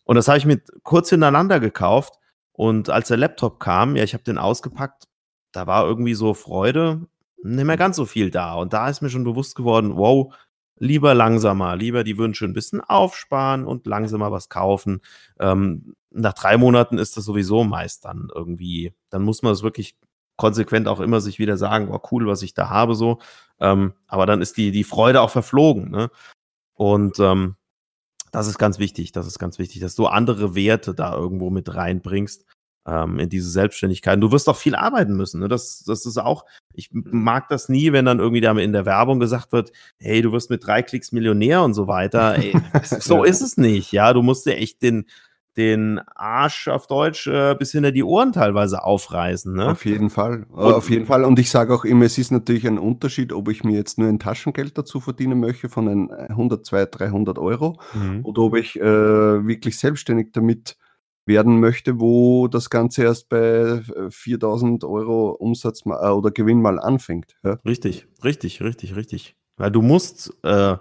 Und das habe ich mir kurz hintereinander gekauft. Und als der Laptop kam, ja, ich habe den ausgepackt, da war irgendwie so Freude, nicht mehr ganz so viel da. Und da ist mir schon bewusst geworden, wow, lieber langsamer, lieber die Wünsche ein bisschen aufsparen und langsamer was kaufen. Ähm, nach drei Monaten ist das sowieso meist dann irgendwie, dann muss man es wirklich konsequent auch immer sich wieder sagen, oh cool, was ich da habe, so. Ähm, aber dann ist die, die Freude auch verflogen, ne? Und ähm, das ist ganz wichtig, das ist ganz wichtig, dass du andere Werte da irgendwo mit reinbringst ähm, in diese Selbstständigkeit. Und du wirst auch viel arbeiten müssen. Ne? Das, das ist auch, ich mag das nie, wenn dann irgendwie da in der Werbung gesagt wird, hey, du wirst mit drei Klicks Millionär und so weiter. Ey, so ist es nicht. Ja, du musst dir echt den, den Arsch auf Deutsch äh, bis hinter die Ohren teilweise aufreißen. Ne? Auf jeden Fall. Äh, Und- auf jeden Fall. Und ich sage auch immer, es ist natürlich ein Unterschied, ob ich mir jetzt nur ein Taschengeld dazu verdienen möchte von ein 100, 200, 300 Euro Mhm. oder ob ich äh, wirklich selbstständig damit werden möchte, wo das Ganze erst bei äh, 4000 Euro Umsatz ma- äh, oder Gewinn mal anfängt. Ja? Richtig, richtig, richtig, richtig. Weil du musst, äh,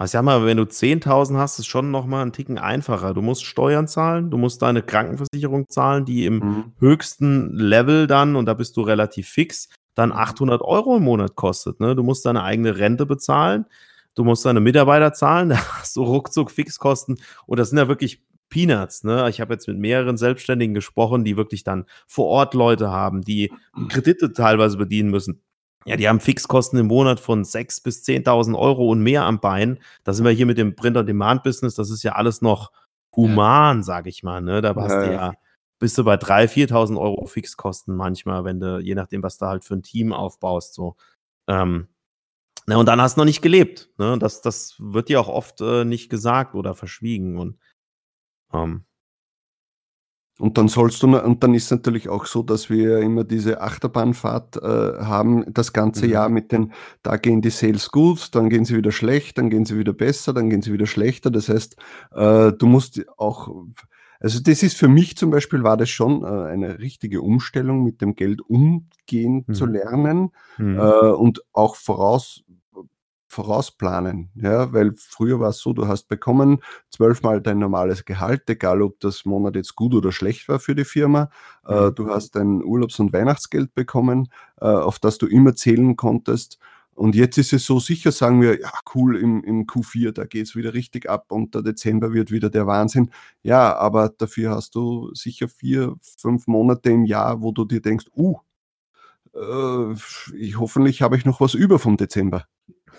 also sag mal, wenn du 10.000 hast, ist schon noch mal ein Ticken einfacher. Du musst Steuern zahlen, du musst deine Krankenversicherung zahlen, die im Mhm. höchsten Level dann, und da bist du relativ fix, dann Mhm. 800 Euro im Monat kostet. Ne? Du musst deine eigene Rente bezahlen, du musst deine Mitarbeiter zahlen, da hast du ruckzuck Fixkosten. Und das sind ja wirklich Peanuts. Ne? Ich habe jetzt mit mehreren Selbstständigen gesprochen, die wirklich dann vor Ort Leute haben, die Kredite teilweise bedienen müssen. Ja, die haben Fixkosten im Monat von 6.000 bis 10.000 Euro und mehr am Bein. Da sind wir hier mit dem Print-on-Demand-Business. Das ist ja alles noch human, sage ich mal. Ne? Da hast Ja, du ja. ja, bist du bei 3.000, 4.000 Euro Fixkosten manchmal, wenn du, je nachdem, was du halt für ein Team aufbaust. So. Ähm, na, und dann hast du noch nicht gelebt. Ne? Das, das wird dir auch oft äh, nicht gesagt oder verschwiegen. Und ähm, Und dann sollst du, und dann ist natürlich auch so, dass wir immer diese Achterbahnfahrt äh, haben, das ganze Mhm. Jahr mit den, da gehen die Sales gut, dann gehen sie wieder schlecht, dann gehen sie wieder besser, dann gehen sie wieder schlechter. Das heißt, äh, du musst auch, also das ist für mich zum Beispiel, war das schon äh, eine richtige Umstellung, mit dem Geld umgehen zu Mhm. lernen hm. äh, und auch voraus, vorausplanen. Ja, weil früher war es so, du hast bekommen zwölfmal dein normales Gehalt, egal ob das Monat jetzt gut oder schlecht war für die Firma. Äh, Mhm. du hast dein Urlaubs- und Weihnachtsgeld bekommen, äh, auf das du immer zählen konntest. Und jetzt ist es so, sicher sagen wir, ja, cool, im, im Q4, da geht es wieder richtig ab und der Dezember wird wieder der Wahnsinn. Ja, aber dafür hast du sicher vier, fünf Monate im Jahr, wo du dir denkst, uh, äh, ich, hoffentlich habe ich noch was über vom Dezember.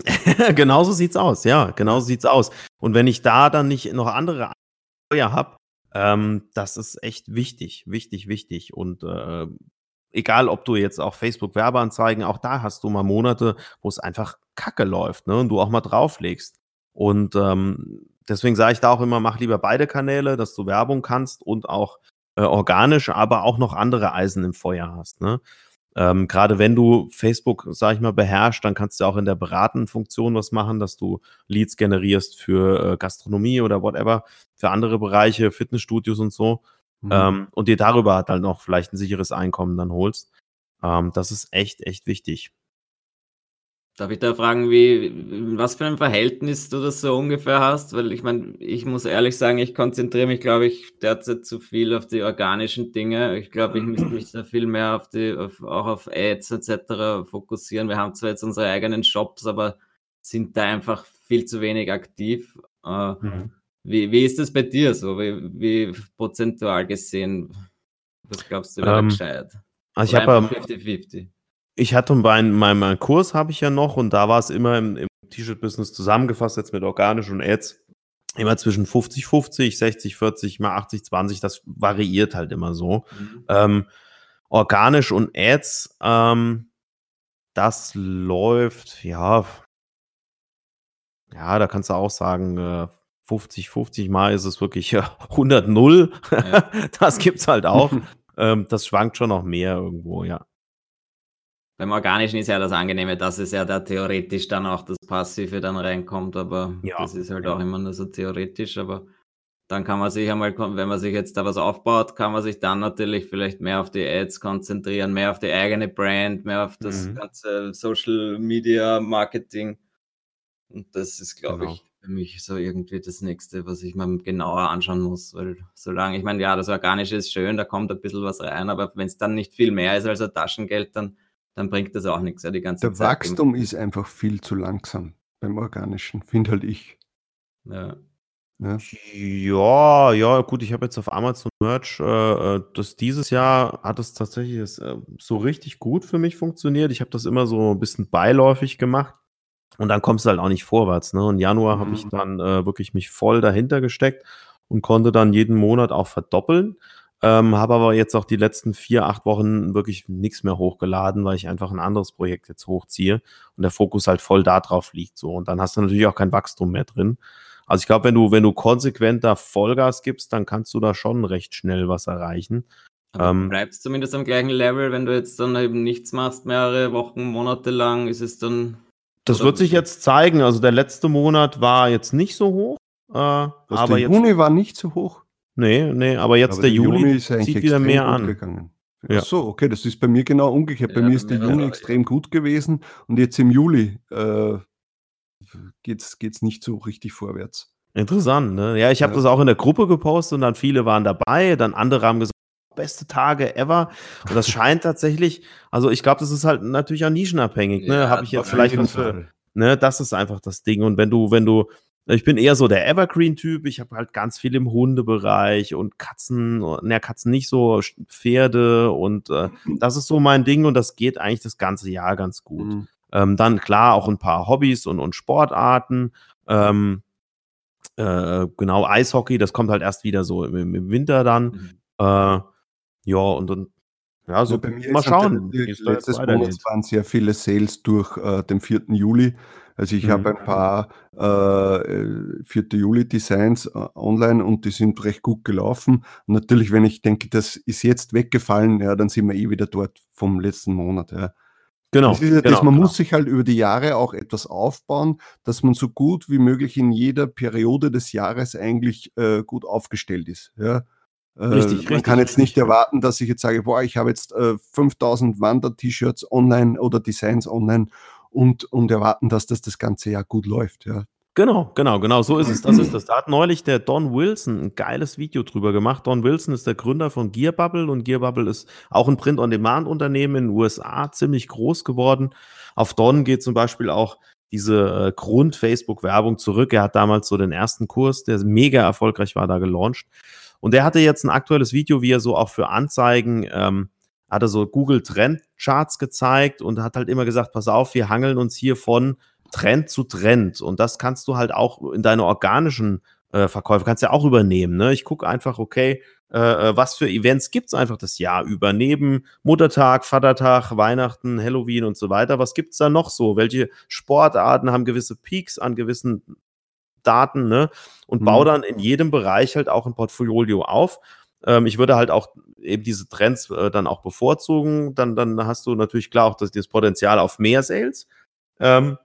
genauso sieht's aus, ja, genauso sieht's aus. Und wenn ich da dann nicht noch andere Steuer habe, ähm, das ist echt wichtig, wichtig, wichtig. Und äh, egal, ob du jetzt auch Facebook-Werbeanzeigen, auch da hast du mal Monate, wo es einfach kacke läuft, ne? Und du auch mal drauflegst. Und ähm, deswegen sage ich da auch immer, mach lieber beide Kanäle, dass du Werbung kannst und auch äh, organisch, aber auch noch andere Eisen im Feuer hast, ne? Ähm, Gerade wenn du Facebook, sag ich mal, beherrschst, dann kannst du auch in der beratenden Funktion was machen, dass du Leads generierst für äh, Gastronomie oder whatever, für andere Bereiche, Fitnessstudios und so. Mhm. Ähm, und dir darüber halt dann noch vielleicht ein sicheres Einkommen dann holst. Ähm, das ist echt, echt wichtig. Darf ich da fragen, wie, was für ein Verhältnis du das so ungefähr hast? Weil ich meine, ich muss ehrlich sagen, ich konzentriere mich, glaube ich, derzeit zu viel auf die organischen Dinge. Ich glaube, ich müsste mich da viel mehr auf die, auf, auch auf Ads etc. fokussieren. Wir haben zwar jetzt unsere eigenen Shops, aber sind da einfach viel zu wenig aktiv. Äh, wie, wie ist das bei dir so? Wie, wie prozentual gesehen? Was glaubst du, wäre da Ähm, gescheit? Also ich Oder habe einfach 50-50. Ich hatte bei meinem, meinem Kurs habe ich ja noch und da war es immer im, im T-Shirt-Business zusammengefasst, jetzt mit organisch und Ads, immer zwischen 50-50, 60-40, mal 80-20, das variiert halt immer so. Mhm. Ähm, organisch und Ads, ähm, das läuft, ja, ja, da kannst du auch sagen, äh, 50, 50 Mal ist es wirklich äh, 100, 0. Ja. das gibt's halt auch. ähm, das schwankt schon noch mehr irgendwo, ja. Beim Organischen ist ja das Angenehme, dass es ja da theoretisch dann auch das Passive dann reinkommt, aber Ja, das ist halt auch immer nur so theoretisch, aber dann kann man sich einmal, wenn man sich jetzt da was aufbaut, kann man sich dann natürlich vielleicht mehr auf die Ads konzentrieren, mehr auf die eigene Brand, mehr auf das Mhm. ganze Social Media Marketing. Und das ist, glaube Genau. ich, für mich so irgendwie das nächste, was ich mir genauer anschauen muss, weil solange, ich meine, ja, das Organische ist schön, da kommt ein bisschen was rein, aber wenn es dann nicht viel mehr ist als ein Taschengeld, dann, dann bringt das auch nichts, ja, die ganze Der Zeit. Wachstum ist einfach viel zu langsam beim Organischen, finde halt ich. Ja. Ja. Ja, ja, gut, ich habe jetzt auf Amazon Merch, äh, äh, das dieses Jahr hat es tatsächlich das, äh, so richtig gut für mich funktioniert. Ich habe das immer so ein bisschen beiläufig gemacht und dann kommst du halt auch nicht vorwärts. Ne? Im Januar habe ich Mhm. dann äh, wirklich mich voll dahinter gesteckt und konnte dann jeden Monat auch verdoppeln. Ähm, habe aber jetzt auch die letzten vier, acht Wochen wirklich nichts mehr hochgeladen, weil ich einfach ein anderes Projekt jetzt hochziehe und der Fokus halt voll da drauf liegt. So. Und dann hast du natürlich auch kein Wachstum mehr drin. Also ich glaube, wenn du, wenn du konsequent da Vollgas gibst, dann kannst du da schon recht schnell was erreichen. Aber Ähm, du bleibst zumindest am gleichen Level, wenn du jetzt dann eben nichts machst, mehrere Wochen, Monate lang, ist es dann. Das wird sich jetzt zeigen. Also der letzte Monat war jetzt nicht so hoch. Äh, aber der jetzt, Juni war nicht so hoch. Nee, nee, aber jetzt aber der Juli ist eigentlich zieht wieder mehr an. Gegangen. Ja. Ach so, okay, das ist bei mir genau umgekehrt. Bei Ja, mir ist der Juni extrem gut gewesen und jetzt im Juli äh, geht's geht's nicht so richtig vorwärts. Interessant, ne? Ja, ich habe Ja. das auch in der Gruppe gepostet und dann viele waren dabei, dann andere haben gesagt, beste Tage ever. Und das scheint tatsächlich, also ich glaube, das ist halt natürlich auch nischenabhängig, ne? Ja, habe ich jetzt vielleicht was für, ne? Das ist einfach das Ding. Und wenn du, wenn du, ich bin eher so der Evergreen-Typ, ich habe halt ganz viel im Hundebereich und Katzen, ne, Katzen nicht so, Pferde und äh, das ist so mein Ding und das geht eigentlich das ganze Jahr ganz gut. Mhm. Ähm, dann klar auch ein paar Hobbys und, und Sportarten. Ähm, äh, genau, Eishockey, das kommt halt erst wieder so im, im Winter dann. Mhm. Äh, ja, und dann, ja, so Ja, bei mir mal halt schauen, jetzt letztes Monat waren sehr viele Sales durch äh, den 4. Juli. Also ich Mhm. habe ein paar äh, 4. Juli Designs äh, online und die sind recht gut gelaufen. Und natürlich, wenn ich denke, das ist jetzt weggefallen, ja, dann sind wir eh wieder dort vom letzten Monat. Ja. Genau, Das ist ja genau, das, man genau. muss sich halt über die Jahre auch etwas aufbauen, dass man so gut wie möglich in jeder Periode des Jahres eigentlich äh, gut aufgestellt ist. Ja. Äh, Richtig, man richtig, kann jetzt nicht richtig. erwarten, dass ich jetzt sage, boah, ich habe jetzt äh, 5000 Wander-T-Shirts online oder Designs online und, und erwarten, dass das das ganze Jahr gut läuft. Ja. Genau, genau, genau, so ist es. Das ist das. Da hat neulich der Don Wilson ein geiles Video drüber gemacht. Don Wilson ist der Gründer von Gearbubble und Gearbubble ist auch ein Print-on-Demand-Unternehmen in den USA, ziemlich groß geworden. Auf Don geht zum Beispiel auch diese äh, Grund-Facebook-Werbung zurück. Er hat damals so den ersten Kurs, der mega erfolgreich war, da gelauncht. Und der hatte jetzt ein aktuelles Video, wie er so auch für Anzeigen, ähm, hat er so Google Trend Charts gezeigt und hat halt immer gesagt, pass auf, wir hangeln uns hier von Trend zu Trend. Und das kannst du halt auch in deine organischen äh, Verkäufe, kannst ja auch übernehmen. Ne? Ich gucke einfach, okay, äh, äh, was für Events gibt's einfach das Jahr über? Neben Muttertag, Vatertag, Weihnachten, Halloween und so weiter. Was gibt's da noch so? Welche Sportarten haben gewisse Peaks an gewissen Daten, ne? Und Mhm. baue dann in jedem Bereich halt auch ein Portfolio auf. Ähm, ich würde halt auch eben diese Trends äh, dann auch bevorzugen. Dann, dann hast du natürlich klar auch das, das Potenzial auf mehr Sales. Ähm,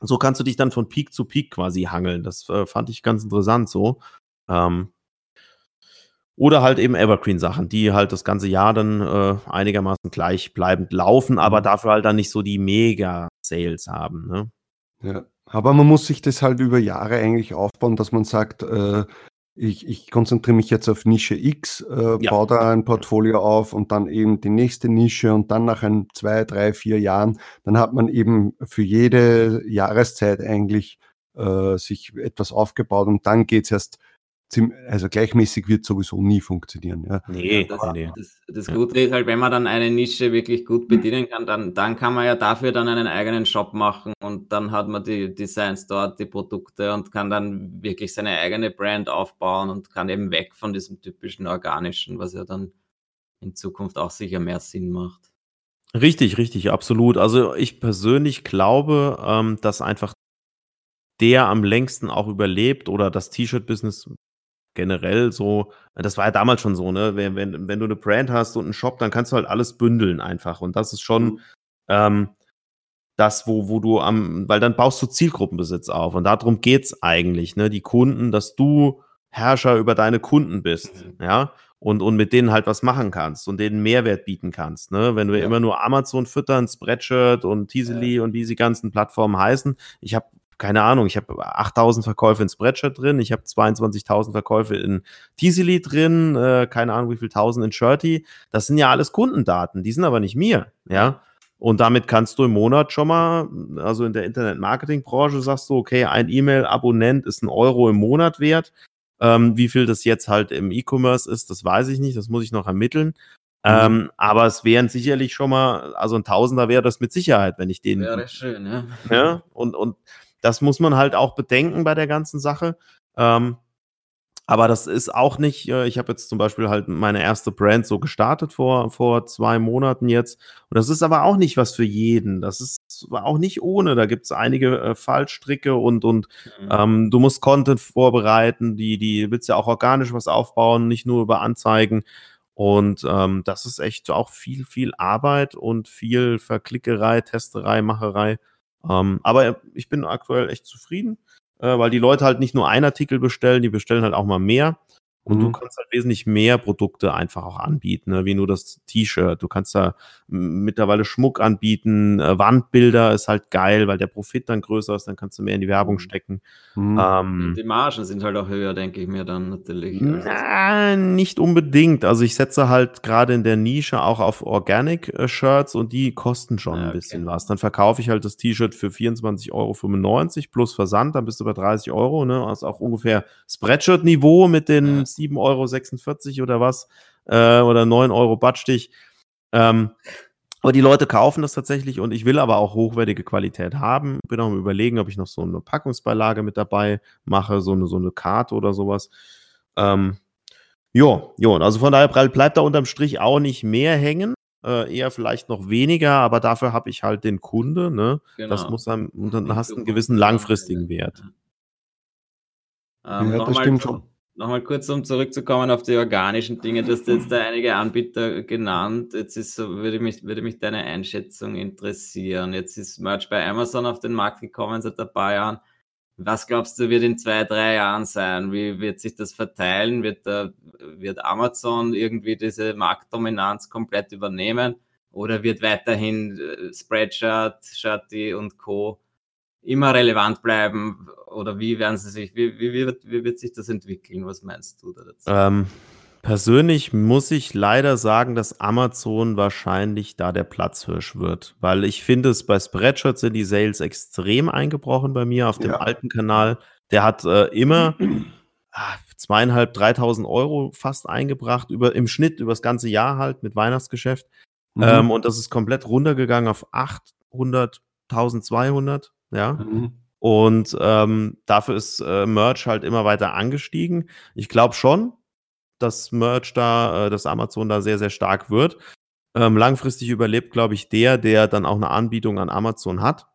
so kannst du dich dann von Peak zu Peak quasi hangeln. Das äh, fand ich ganz interessant so. Ähm, oder halt eben Evergreen-Sachen, die halt das ganze Jahr dann äh, einigermaßen gleichbleibend laufen, aber Mhm. dafür halt dann nicht so die Mega-Sales haben. Ne? Ja. Aber man muss sich das halt über Jahre eigentlich aufbauen, dass man sagt, äh, ich, ich konzentriere mich jetzt auf Nische X, äh, Ja. baue da ein Portfolio auf und dann eben die nächste Nische und dann nach ein, zwei, drei, vier Jahren, dann hat man eben für jede Jahreszeit eigentlich äh, sich etwas aufgebaut und dann geht's erst, ziem- also gleichmäßig wird sowieso nie funktionieren. Ja. Nee, das, das, das Ja. Gute ist halt, wenn man dann eine Nische wirklich gut bedienen kann, dann, dann kann man ja dafür dann einen eigenen Shop machen und dann hat man die Designs dort, die Produkte und kann dann wirklich seine eigene Brand aufbauen und kann eben weg von diesem typischen organischen, was ja dann in Zukunft auch sicher mehr Sinn macht. Richtig, richtig, absolut. Also ich persönlich glaube, ähm, dass einfach der am längsten auch überlebt oder das T-Shirt-Business generell so, das war ja damals schon so, ne? Wenn, wenn, wenn du eine Brand hast und einen Shop, dann kannst du halt alles bündeln einfach. Und das ist schon, ähm, das, wo, wo du am, weil dann baust du Zielgruppenbesitz auf und darum geht's eigentlich, ne? Die Kunden, dass du Herrscher über deine Kunden bist, mhm. ja, und, und mit denen halt was machen kannst und denen Mehrwert bieten kannst. Ne? Wenn wir ja. immer nur Amazon füttern, Spreadshirt und Teasely ja. und wie sie ganzen Plattformen heißen, ich habe keine Ahnung, ich habe 8000 Verkäufe in Spreadshirt drin, ich habe 22.000 Verkäufe in Teasely drin, äh, keine Ahnung wie viel tausend in Shirty. Das sind ja alles Kundendaten, die sind aber nicht mir, ja. Und damit kannst du im Monat schon mal, also in der Internet-Marketing-Branche sagst du, okay, ein E-Mail-Abonnent ist ein Euro im Monat wert. Ähm, wie viel das jetzt halt im E-Commerce ist, das weiß ich nicht, das muss ich noch ermitteln. Mhm. Ähm, aber es wären sicherlich schon mal, also ein Tausender wäre das mit Sicherheit, wenn ich den. Wäre schön, ja. ja und, und das muss man halt auch bedenken bei der ganzen Sache. Ähm, aber das ist auch nicht, äh, ich habe jetzt zum Beispiel halt meine erste Brand so gestartet vor, vor zwei Monaten jetzt. Und das ist aber auch nicht was für jeden. Das ist auch nicht ohne. Da gibt es einige äh, Fallstricke und, und mhm. ähm, du musst Content vorbereiten, die, die willst ja auch organisch was aufbauen, nicht nur über Anzeigen. Und ähm, das ist echt auch viel, viel Arbeit und viel Verklickerei, Testerei, Macherei. Ähm, aber ich bin aktuell echt zufrieden äh, weil die Leute halt nicht nur einen Artikel bestellen, die bestellen halt auch mal mehr. Und mhm. du kannst halt wesentlich mehr Produkte einfach auch anbieten, ne? wie nur das T-Shirt. Du kannst da mittlerweile Schmuck anbieten, äh, Wandbilder ist halt geil, weil der Profit dann größer ist, dann kannst du mehr in die Werbung mhm. stecken. Mhm. Ähm, die Margen sind halt auch höher, denke ich mir dann natürlich. Na, nicht unbedingt. Also ich setze halt gerade in der Nische auch auf Organic-Shirts und die kosten schon ja, ein bisschen okay. was. Dann verkaufe ich halt das T-Shirt für 24,95 Euro plus Versand, dann bist du bei 30 Euro, ne? Also auch ungefähr Spreadshirt-Niveau mit den ja 7,46 Euro oder was, äh, oder 9 Euro Badstich. Ähm, aber die Leute kaufen das tatsächlich und ich will aber auch hochwertige Qualität haben. Bin auch am überlegen, ob ich noch so eine Packungsbeilage mit dabei mache, so eine, so eine Karte oder sowas. Ähm, jo, jo, also von daher bleibt da unterm Strich auch nicht mehr hängen. Äh, eher vielleicht noch weniger, aber dafür habe ich halt den Kunde, ne? Genau. Das muss dann, und dann hast du einen gewissen langfristigen Wert. Ähm, ja, das stimmt schon nochmal kurz, um zurückzukommen auf die organischen Dinge, du hast jetzt da einige Anbieter genannt. Jetzt ist würde mich, würde mich deine Einschätzung interessieren. Jetzt ist Merch bei Amazon auf den Markt gekommen seit ein paar Jahren. Was glaubst du, wird in zwei, drei Jahren sein? Wie wird sich das verteilen? Wird, da, wird Amazon irgendwie diese Marktdominanz komplett übernehmen? Oder wird weiterhin äh, Spreadshirt, Shirty und Co. immer relevant bleiben? oder wie werden sie sich, wie, wie, wird, wie wird sich das entwickeln? Was meinst du da dazu? Ähm, persönlich muss ich leider sagen, dass Amazon wahrscheinlich da der Platzhirsch wird, weil ich finde es bei Spreadshirt sind die Sales extrem eingebrochen bei mir auf dem ja. alten Kanal. Der hat äh, immer ah, zweieinhalb, dreitausend Euro fast eingebracht, über, im Schnitt über das ganze Jahr halt mit Weihnachtsgeschäft. Mhm. Ähm, und das ist komplett runtergegangen auf 800, 1200, ja. Mhm. Und ähm, dafür ist äh, Merch halt immer weiter angestiegen. Ich glaube schon, dass Merch da, äh, dass Amazon da sehr, sehr stark wird. Ähm, langfristig überlebt, glaube ich, der, der dann auch eine Anbietung an Amazon hat.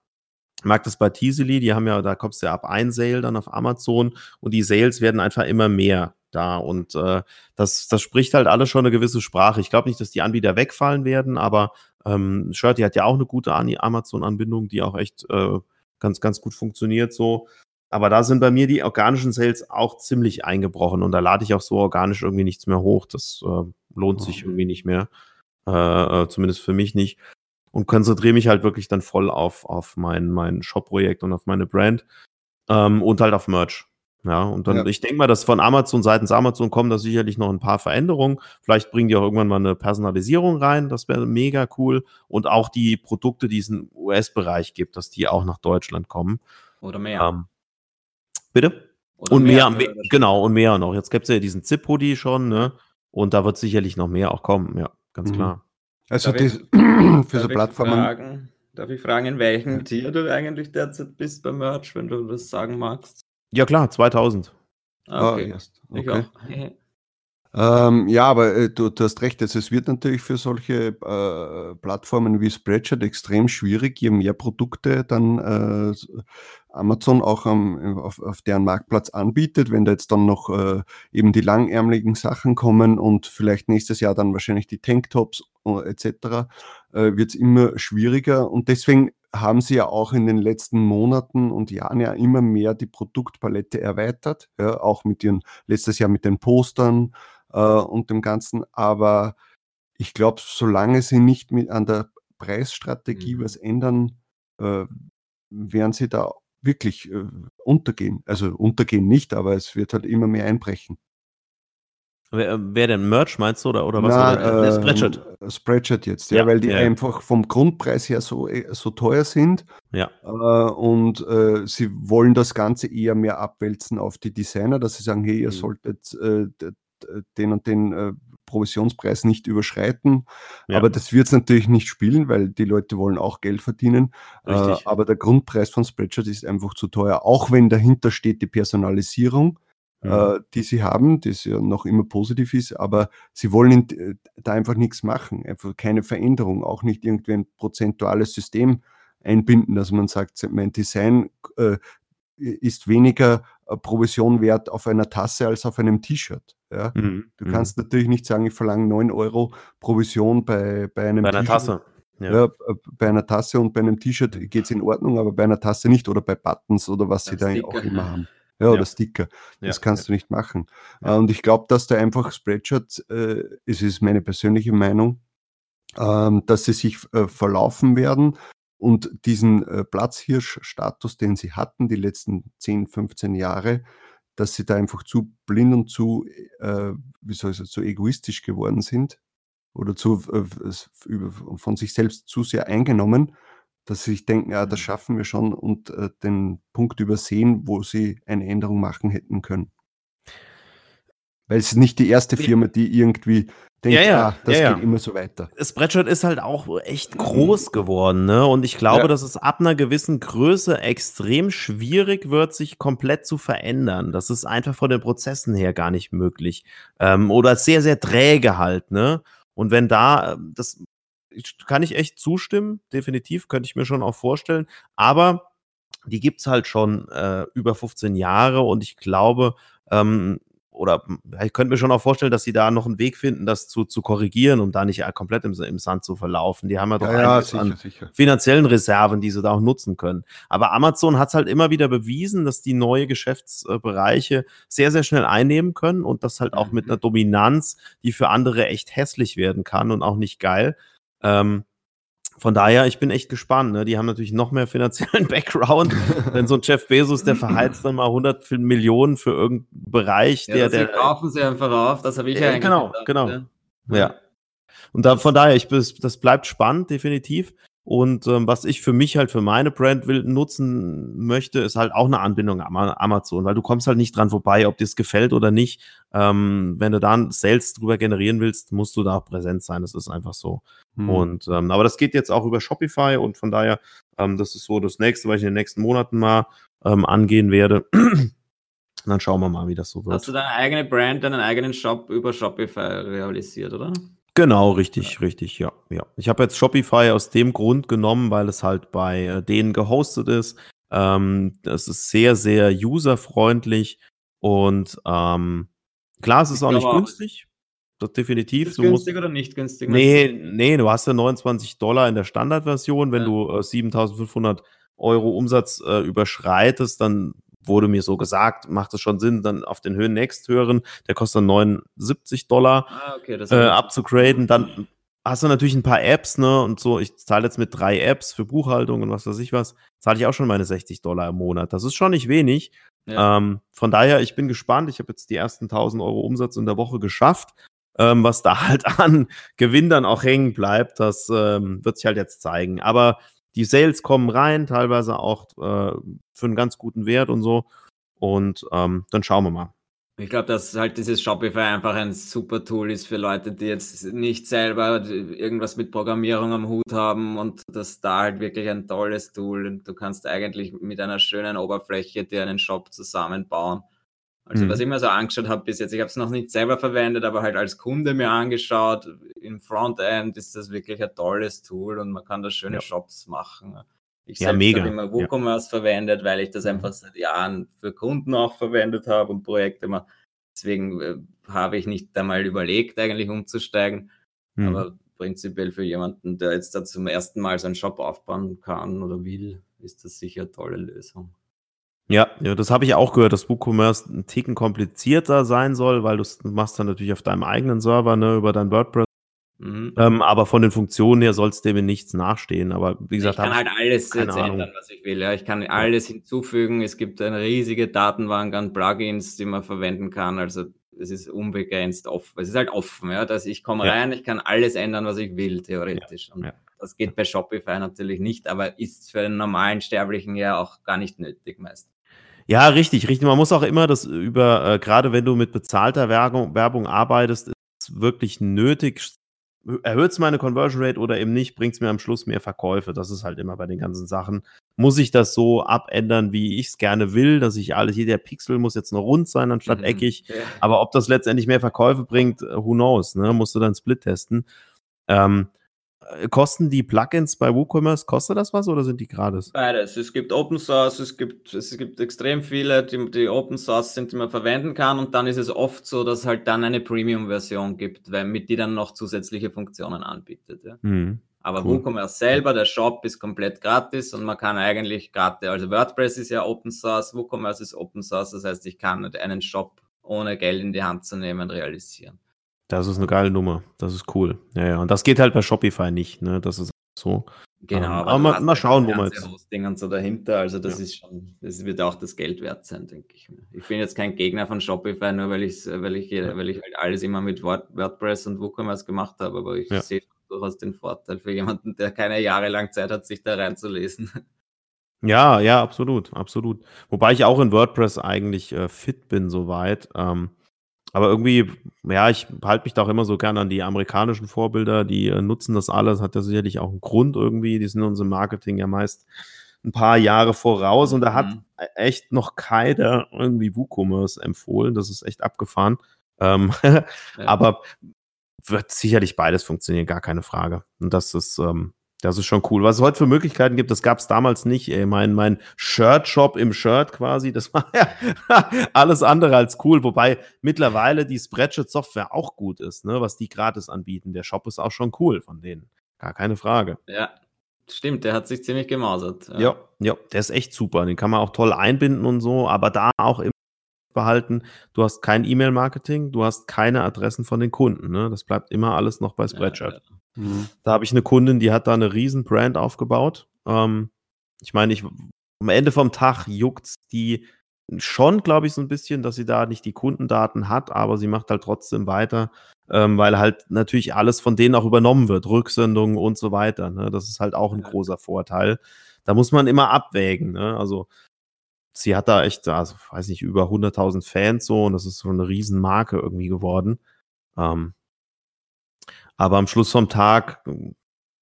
Ich mag das bei Teasely, die haben ja, da kommst du ja ab ein Sale dann auf Amazon und die Sales werden einfach immer mehr da und äh, das, das spricht halt alles schon eine gewisse Sprache. Ich glaube nicht, dass die Anbieter wegfallen werden, aber ähm, Shirty hat ja auch eine gute Amazon-Anbindung, die auch echt äh, ganz, ganz gut funktioniert so. Aber da sind bei mir die organischen Sales auch ziemlich eingebrochen und da lade ich auch so organisch irgendwie nichts mehr hoch. Das äh, lohnt sich mhm. irgendwie nicht mehr. Äh, äh, zumindest für mich nicht. Und konzentriere mich halt wirklich dann voll auf, auf mein, mein Shop-Projekt und auf meine Brand ähm, und halt auf Merch. Ja, und dann, ja. ich denke mal, dass von Amazon, seitens Amazon kommen da sicherlich noch ein paar Veränderungen. Vielleicht bringen die auch irgendwann mal eine Personalisierung rein. Das wäre mega cool. Und auch die Produkte, die es im US-Bereich gibt, dass die auch nach Deutschland kommen. Oder mehr. Ähm, bitte? Oder und mehr, mehr genau, und mehr noch. Jetzt gibt es ja diesen Zip-Hoodie schon, ne? Und da wird sicherlich noch mehr auch kommen, ja, ganz mhm. klar. Also die, für so Plattformen. Fragen, darf ich fragen, in welchem Tier du eigentlich derzeit bist beim Merch, wenn du das sagen magst? Ja, klar, 2000. Ah, okay. Ah, okay. Ähm, ja, aber äh, du, du, hast recht, also es wird natürlich für solche äh, Plattformen wie Spreadshirt extrem schwierig, je mehr Produkte dann äh, Amazon auch am, auf, auf, deren Marktplatz anbietet, wenn da jetzt dann noch äh, eben die langärmeligen Sachen kommen und vielleicht nächstes Jahr dann wahrscheinlich die Tanktops etc., äh, wird es immer schwieriger. Und deswegen haben sie ja auch in den letzten Monaten und Jahren ja immer mehr die Produktpalette erweitert, ja, auch mit ihren, letztes Jahr mit den Postern äh, und dem Ganzen. Aber ich glaube, solange sie nicht mit an der Preisstrategie Mhm. was ändern, äh, werden sie da wirklich äh, untergehen. Also untergehen nicht, aber es wird halt immer mehr einbrechen. Wer, wer denn? Merch meinst du oder, oder was? Na, oder, der ähm, Spreadshirt. Spreadshirt jetzt, ja, Ja, weil die ja, ja. einfach vom Grundpreis her so, äh, so teuer sind Ja. äh, und äh, sie wollen das Ganze eher mehr abwälzen auf die Designer, dass sie sagen, hey, ihr Mhm. solltet äh, den und den äh, Provisionspreis nicht überschreiten. Ja. Aber das wird es natürlich nicht spielen, weil die Leute wollen auch Geld verdienen. Äh, Richtig. aber der Grundpreis von Spreadshirt ist einfach zu teuer, auch wenn dahinter steht die Personalisierung Mhm. äh, die sie haben, das ja noch immer positiv ist, aber sie wollen äh, da einfach nichts machen, einfach keine Veränderung, auch nicht irgendwie ein prozentuales System einbinden, dass man sagt, mein Design äh, ist weniger äh, Provision wert auf einer Tasse als auf einem T-Shirt. Ja? Mhm. Du Mhm. kannst natürlich nicht sagen, ich verlange 9 Euro Provision bei, bei einem bei einer. Tasse. Ja. äh, bei einer Tasse und bei einem T-Shirt geht es in Ordnung, aber bei einer Tasse nicht oder bei Buttons oder was sie Bei da auch immer haben. Ja, oder Ja. Sticker. Das Ja, kannst du nicht machen. Und ich glaube, dass da einfach Spreadshirt, äh, es ist meine persönliche Meinung, ähm, dass sie sich äh, verlaufen werden und diesen äh, Platzhirsch-Status, den sie hatten die letzten 10, 15 Jahre, dass sie da einfach zu blind und zu, äh, wie soll ich sagen, zu egoistisch geworden sind oder zu, äh, von sich selbst zu sehr eingenommen, dass sie sich denken, ja, das Mhm. schaffen wir schon und äh, den Punkt übersehen, wo sie eine Änderung machen hätten können. Weil es ist nicht die erste. Firma, die irgendwie denkt, Ja, ja, ah, das ja, geht ja. immer so weiter. Spreadshirt ist halt auch echt groß geworden, ne? Und ich glaube, Ja. dass es ab einer gewissen Größe extrem schwierig wird, sich komplett zu verändern. Das ist einfach von den Prozessen her gar nicht möglich. Ähm, oder sehr, sehr träge halt, ne? Und wenn da, ähm, das kann ich echt zustimmen, definitiv, könnte ich mir schon auch vorstellen. Aber die gibt's halt schon äh, über 15 Jahre und ich glaube, ähm, oder ja, ich könnte mir schon auch vorstellen, dass sie da noch einen Weg finden, das zu, zu korrigieren, um da nicht äh, komplett im, im Sand zu verlaufen. Die haben ja doch Ja, ja, einiges sicher, an sicher. finanziellen Reserven, die sie da auch nutzen können. Aber Amazon hat es halt immer wieder bewiesen, dass die neue Geschäftsbereiche sehr, sehr schnell einnehmen können und das halt auch mit Mhm. einer Dominanz, die für andere echt hässlich werden kann und auch nicht geil. Ähm, von daher, ich bin echt gespannt. Ne? Die haben natürlich noch mehr finanziellen Background. Denn so ein Jeff Bezos, der verheizt dann mal 100 Millionen für irgendeinen Bereich, Ja, der, der, kaufen sie einfach auf, das habe ich Ja, ja eigentlich genau, gedacht, genau. ja. Ja. Und da, von daher, ich, das bleibt spannend, definitiv. Und ähm, was ich für mich halt für meine Brand will, nutzen möchte, ist halt auch eine Anbindung am Amazon, weil du kommst halt nicht dran vorbei, ob dir es gefällt oder nicht. Ähm, wenn du dann Sales drüber generieren willst, musst du da auch präsent sein. Das ist einfach so. Hm. Und ähm, aber das geht jetzt auch über Shopify und von daher, ähm, das ist so das nächste, was ich in den nächsten Monaten mal ähm, angehen werde. Und dann schauen wir mal, wie das so wird. Hast du deine eigene Brand, deinen eigenen Shop über Shopify realisiert, oder? Genau, richtig, richtig, ja, ja. Ich habe jetzt Shopify aus dem Grund genommen, weil es halt bei äh, denen gehostet ist. Ähm, das ist sehr, sehr userfreundlich und ähm, klar, es ist auch nicht günstig. Das definitiv. Ist Du musst, günstig oder nicht günstig? nee, nee, du hast ja 29 Dollar in der Standardversion. Wenn Ja. du äh, 7500 Euro Umsatz äh, überschreitest, dann wurde mir so gesagt, macht es schon Sinn, dann auf den Höhen Next hören. Der kostet dann 79 Dollar Ah, okay, äh, abzugraden. Dann hast du natürlich ein paar Apps, ne? Und so, ich zahle jetzt mit drei Apps für Buchhaltung und was weiß ich was, zahle ich auch schon meine 60 Dollar im Monat. Das ist schon nicht wenig. Ja. Ähm, von daher, ich bin gespannt. Ich habe jetzt die ersten 1000 Euro Umsatz in der Woche geschafft. Ähm, was da halt an Gewinn dann auch hängen bleibt, das ähm, wird sich halt jetzt zeigen. Aber die Sales kommen rein, teilweise auch äh, für einen ganz guten Wert und so. Und ähm, dann schauen wir mal. Ich glaube, dass halt dieses Shopify einfach ein super Tool ist für Leute, die jetzt nicht selber irgendwas mit Programmierung am Hut haben und das da halt wirklich ein tolles Tool und du kannst eigentlich mit einer schönen Oberfläche dir einen Shop zusammenbauen. Also Mhm. was ich mir so angeschaut habe bis jetzt, ich habe es noch nicht selber verwendet, aber halt als Kunde mir angeschaut, im Frontend ist das wirklich ein tolles Tool und man kann da schöne Ja. Shops machen. Ich Ja, selbst habe immer Ja. WooCommerce verwendet, weil ich das einfach seit Jahren für Kunden auch verwendet habe und Projekte immer. Deswegen äh, habe ich nicht einmal überlegt, eigentlich umzusteigen. Hm. Aber prinzipiell für jemanden, der jetzt da zum ersten Mal seinen Shop aufbauen kann oder will, ist das sicher eine tolle Lösung. Ja, ja, das habe ich auch gehört, dass WooCommerce ein Ticken komplizierter sein soll, weil du machst dann natürlich auf deinem eigenen Server, ne, über dein WordPress. Mhm. Ähm, aber von den Funktionen her soll es dem in nichts nachstehen. Aber wie gesagt, ich kann halt alles jetzt ändern, was ich will. Ja. Ich kann alles hinzufügen. Es gibt eine riesige Datenbank an Plugins, die man verwenden kann. Also es ist unbegrenzt offen. Es ist halt offen, ja, dass ich komme ja. rein, ich kann alles ändern, was ich will, theoretisch. Und ja. das geht bei Shopify natürlich nicht, aber ist für einen normalen Sterblichen ja auch gar nicht nötig meist. Ja, richtig, richtig. Man muss auch immer das über, äh, gerade wenn du mit bezahlter Werbung, Werbung arbeitest, ist wirklich nötig. Erhöht es meine Conversion Rate oder eben nicht, bringt es mir am Schluss mehr Verkäufe. Das ist halt immer bei den ganzen Sachen. Muss ich das so abändern, wie ich es gerne will, dass ich alles, jeder Pixel muss jetzt nur rund sein anstatt mhm. eckig. Ja. Aber ob das letztendlich mehr Verkäufe bringt, who knows, ne? Musst du dann Split testen. Ähm, äh, kosten die Plugins bei WooCommerce, kostet das was oder sind die gratis? Beides. Es gibt Open Source, es gibt, es gibt extrem viele, die, die Open Source sind, die man verwenden kann und dann ist es oft so, dass es halt dann eine Premium-Version gibt, weil mit die dann noch zusätzliche Funktionen anbietet. Ja. Mhm. Aber cool. WooCommerce selber, der Shop ist komplett gratis und man kann eigentlich gratis, also WordPress ist ja Open Source, WooCommerce ist Open Source, das heißt, ich kann einen Shop ohne Geld in die Hand zu nehmen realisieren. Das ist eine geile Nummer. Das ist cool. Ja, ja. Und das geht halt bei Shopify nicht, ne? Das ist so. Genau, ähm, aber, aber mal, mal schauen, wo man jetzt. Hosting und so dahinter, also das ja. ist schon, das wird auch das Geld wert sein, denke ich. Ich bin jetzt kein Gegner von Shopify, nur weil ich, weil ich, ja. weil ich halt alles immer mit WordPress und WooCommerce gemacht habe, aber ich ja. sehe durchaus den Vorteil für jemanden, der keine Jahre lang Zeit hat, sich da reinzulesen. Ja, ja, absolut, absolut. Wobei ich auch in WordPress eigentlich äh, fit bin soweit. Ähm, aber irgendwie, ja, ich halte mich da auch immer so gern an die amerikanischen Vorbilder, die äh, nutzen das alles, hat ja sicherlich auch einen Grund irgendwie. Die sind uns im Marketing ja meist ein paar Jahre voraus und da hat mhm. E-, echt noch keiner irgendwie WooCommerce empfohlen. Das ist echt abgefahren. Ähm, ja. Aber wird sicherlich beides funktionieren, gar keine Frage. Und das ist, ähm, das ist schon cool. Was es heute für Möglichkeiten gibt, das gab es damals nicht. Ey. Mein, mein Shirt-Shop im Shirt quasi, das war ja alles andere als cool. Wobei mittlerweile die Spreadshirt-Software auch gut ist, ne, was die gratis anbieten. Der Shop ist auch schon cool von denen. Gar keine Frage. Ja, stimmt. Der hat sich ziemlich gemausert. Ja. ja, ja, der ist echt super. Den kann man auch toll einbinden und so, aber da auch im behalten. Du hast kein E-Mail-Marketing, du hast keine Adressen von den Kunden. Ne? Das bleibt immer alles noch bei Spreadshirt. Ja, ja. Mhm. Da habe ich eine Kundin, die hat da eine riesen Brand aufgebaut. Ähm, ich meine, ich, am Ende vom Tag juckt die schon, glaube ich, so ein bisschen, dass sie da nicht die Kundendaten hat, aber sie macht halt trotzdem weiter, ähm, weil halt natürlich alles von denen auch übernommen wird, Rücksendungen und so weiter. Ne? Das ist halt auch ein großer Vorteil. Da muss man immer abwägen. Ne? Also sie hat da echt, also weiß nicht, über 100.000 Fans so und das ist so eine Riesenmarke irgendwie geworden. Ähm, aber am Schluss vom Tag,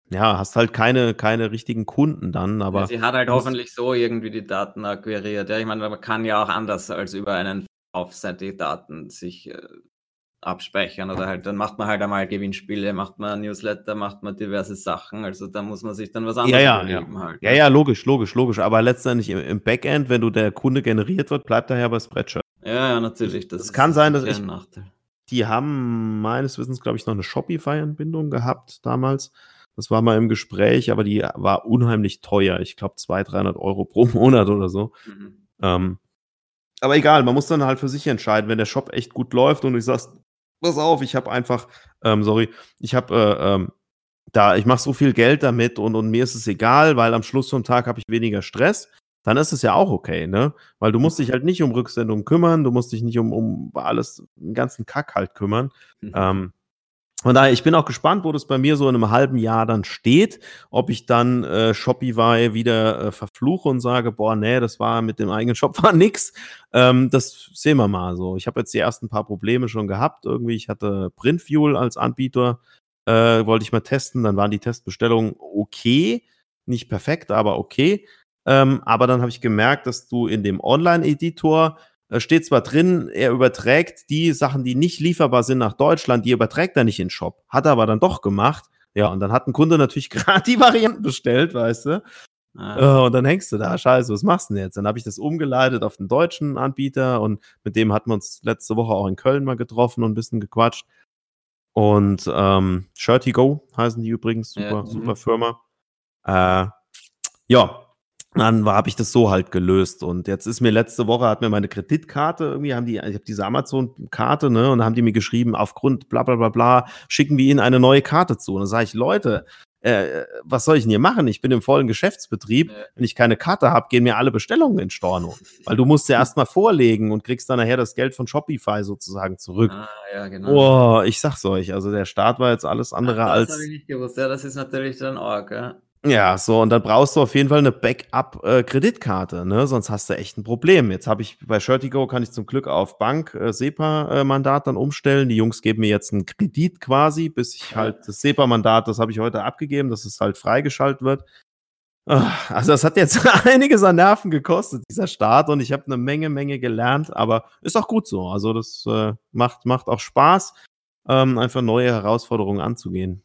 ja, hast halt keine, keine richtigen Kunden dann. Aber ja, sie hat halt hoffentlich so irgendwie die Daten akquiriert. Ja, ich meine, man kann ja auch anders als über einen Offsite die Daten sich äh, abspeichern oder halt, dann macht man halt einmal Gewinnspiele, macht man Newsletter, macht man diverse Sachen. Also da muss man sich dann was anderes ja, ja, ja. Halt. Ja, ja, logisch, logisch, logisch. Aber letztendlich im, im, Backend, wenn du der Kunde generiert wird, bleibt er ja bei Spreadshirt. Ja, ja, natürlich. Das, das kann sein, dass ich. Nachteil. Die haben meines Wissens, glaube ich, noch eine Shopify-Anbindung gehabt damals. Das war mal im Gespräch, aber die war unheimlich teuer. Ich glaube 200, 300 Euro pro Monat oder so. Mhm. Ähm, aber egal, man muss dann halt für sich entscheiden, wenn der Shop echt gut läuft und du sagst, pass auf, ich habe einfach, ähm, sorry, ich habe äh, ähm, da, ich mache so viel Geld damit und, und mir ist es egal, weil am Schluss vom Tag habe ich weniger Stress dann ist es ja auch okay, ne? Weil du musst dich halt nicht um Rücksendungen kümmern, du musst dich nicht um, um alles, den ganzen Kack halt kümmern. Mhm. Ähm, von daher, ich bin auch gespannt, wo das bei mir so in einem halben Jahr dann steht, ob ich dann äh, Shopify wieder äh, verfluche und sage, boah, nee, das war mit dem eigenen Shop war nix. Ähm, das sehen wir mal so. Ich habe jetzt die ersten paar Probleme schon gehabt. Irgendwie, ich hatte Printfuel als Anbieter, äh, wollte ich mal testen. Dann waren die Testbestellungen okay, nicht perfekt, aber okay. Ähm, aber dann habe ich gemerkt, dass du in dem Online-Editor äh, steht zwar drin, er überträgt die Sachen, die nicht lieferbar sind nach Deutschland, die überträgt er nicht in den Shop. Hat er aber dann doch gemacht. Ja, und dann hat ein Kunde natürlich gerade die Varianten bestellt, weißt du. Ah. Äh, und dann hängst du da, scheiße, was machst du denn jetzt? Dann habe ich das umgeleitet auf den deutschen Anbieter und mit dem hatten wir uns letzte Woche auch in Köln mal getroffen und ein bisschen gequatscht. Und ähm, Shirty Go heißen die übrigens, super, Ja, super mhm. Firma. Äh, ja, dann habe ich das so halt gelöst. Und jetzt ist mir letzte Woche, hat mir meine Kreditkarte irgendwie, haben die, ich habe diese Amazon-Karte, ne, und haben die mir geschrieben, aufgrund bla bla bla bla, schicken wir ihnen eine neue Karte zu. Und dann sage ich, Leute, äh, was soll ich denn hier machen? Ich bin im vollen Geschäftsbetrieb. Wenn ich keine Karte habe, gehen mir alle Bestellungen in Storno. Weil du musst ja erstmal vorlegen und kriegst dann nachher das Geld von Shopify sozusagen zurück. Ah, ja, genau. Boah, ich sag's euch, also der Start war jetzt alles andere Ah, das als. habe ich nicht gewusst. Ja, das ist natürlich dann arg, ja. Ja, so, und dann brauchst du auf jeden Fall eine Backup-Kreditkarte, ne? Sonst hast du echt ein Problem. Jetzt habe ich bei Shirtigo kann ich zum Glück auf Bank äh, SEPA-Mandat dann umstellen. Die Jungs geben mir jetzt einen Kredit quasi, bis ich Ja. halt das SEPA-Mandat, das habe ich heute abgegeben, dass es halt freigeschaltet wird. Ah, Also das hat jetzt einiges an Nerven gekostet, dieser Start, und ich habe eine Menge, Menge gelernt, aber ist auch gut so. Also das äh, macht, macht auch Spaß, ähm, einfach neue Herausforderungen anzugehen.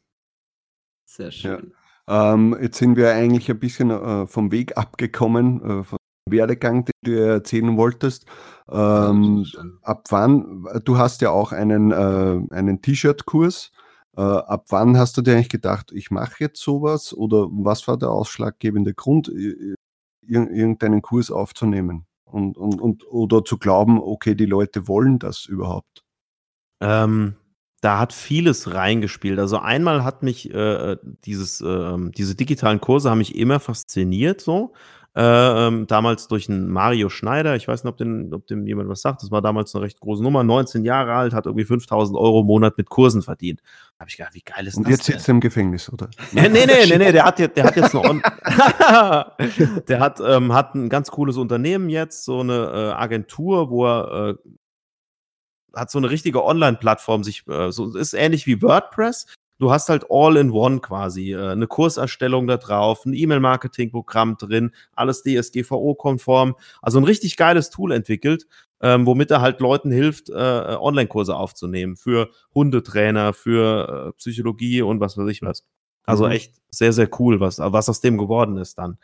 Sehr schön. Ähm, jetzt sind wir eigentlich ein bisschen äh, vom Weg abgekommen, äh, vom Werdegang, den du erzählen wolltest. Ähm, ab wann, du hast ja auch einen, äh, einen T-Shirt-Kurs. Äh, ab wann hast du dir eigentlich gedacht, ich mache jetzt sowas? Oder was war der ausschlaggebende Grund, ir- ir- irgendeinen Kurs aufzunehmen? Und, und, und, oder zu glauben, okay, die Leute wollen das überhaupt? Ähm, da hat vieles reingespielt. Also einmal hat mich äh, dieses, ähm, diese digitalen Kurse haben mich immer fasziniert so. Äh, ähm, damals durch einen Mario Schneider, ich weiß nicht, ob, den, ob dem jemand was sagt, das war damals eine recht große Nummer, 19 Jahre alt, hat irgendwie 5000 Euro im Monat mit Kursen verdient. Da habe ich gedacht, wie geil ist Und das jetzt denn? sitzt er im Gefängnis, oder? Nee, nee, nee, nee, nee, der hat jetzt, der hat jetzt On der hat, ähm, hat ein ganz cooles Unternehmen jetzt, so eine äh, Agentur, wo er äh, hat so eine richtige Online-Plattform sich, äh, so ist ähnlich wie WordPress. Du hast halt All-in-One quasi, äh, eine Kurserstellung da drauf, ein E-Mail-Marketing-Programm drin, alles DSGVO-konform. Also ein richtig geiles Tool entwickelt, ähm, womit er halt Leuten hilft, äh, Online-Kurse aufzunehmen für Hundetrainer, für äh, Psychologie und was weiß ich was. Also Mhm. echt sehr, sehr cool, was, was aus dem geworden ist dann.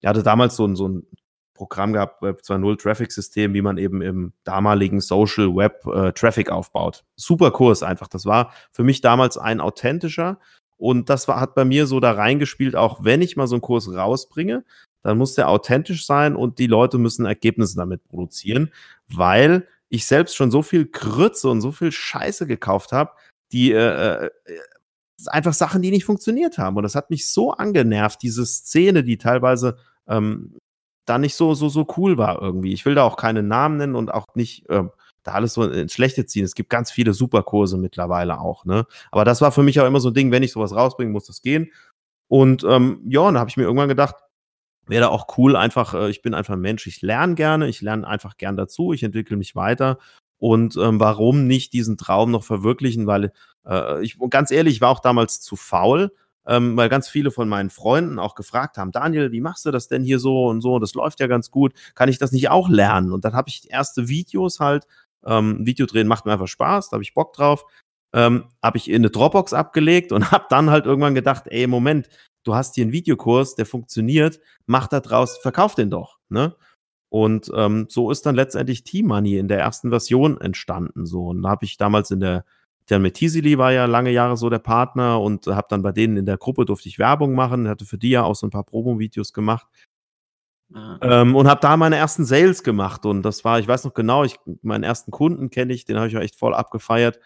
Er hatte damals so ein, so ein Programm gehabt, Web 2.0 Traffic-System, wie man eben im damaligen Social Web äh, Traffic aufbaut. Super Kurs einfach. Das war für mich damals ein authentischer und das war, hat bei mir so da reingespielt, auch wenn ich mal so einen Kurs rausbringe, dann muss der authentisch sein und die Leute müssen Ergebnisse damit produzieren, weil ich selbst schon so viel Krütze und so viel Scheiße gekauft habe, die äh, äh, einfach Sachen, die nicht funktioniert haben. Und das hat mich so angenervt, diese Szene, die teilweise ähm, da nicht so, so, so cool war irgendwie. Ich will da auch keine Namen nennen und auch nicht ähm, da alles so ins Schlechte ziehen. Es gibt ganz viele Superkurse mittlerweile auch, ne? Aber das war für mich auch immer so ein Ding, wenn ich sowas rausbringe, muss das gehen. Und ähm, ja, und da habe ich mir irgendwann gedacht, wäre da auch cool, einfach, äh, ich bin einfach ein Mensch, ich lerne gerne, ich lerne einfach gern dazu, ich entwickle mich weiter. Und ähm, warum nicht diesen Traum noch verwirklichen? Weil äh, ich, ganz ehrlich, ich war auch damals zu faul, ähm, weil ganz viele von meinen Freunden auch gefragt haben, Daniel, wie machst du das denn hier so und so? Das läuft ja ganz gut. Kann ich das nicht auch lernen? Und dann habe ich erste Videos halt, ähm, Video macht mir einfach Spaß, da habe ich Bock drauf. Ähm, habe ich in eine Dropbox abgelegt und habe dann halt irgendwann gedacht, ey, Moment, du hast hier einen Videokurs, der funktioniert, mach da draus, verkauf den doch, ne? Und ähm, so ist dann letztendlich T-Money in der ersten Version entstanden. So, und da habe ich damals in der der mit Tisili war ja lange Jahre so der Partner und habe dann bei denen in der Gruppe durfte ich Werbung machen, hatte für die ja auch so ein paar Promo-Videos gemacht Ah, ähm, und habe da meine ersten Sales gemacht und das war, ich weiß noch genau, ich, meinen ersten Kunden kenne ich, den habe ich auch echt voll abgefeiert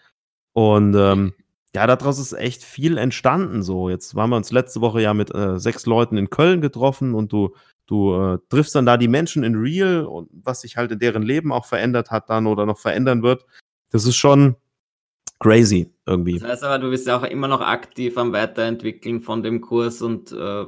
und ähm, ja, daraus ist echt viel entstanden so. Jetzt waren wir uns letzte Woche ja mit äh, sechs Leuten in Köln getroffen und du du äh, triffst dann da die Menschen in Real und was sich halt in deren Leben auch verändert hat dann oder noch verändern wird. Das ist schon crazy irgendwie. Das heißt aber, du bist ja auch immer noch aktiv am Weiterentwickeln von dem Kurs und äh,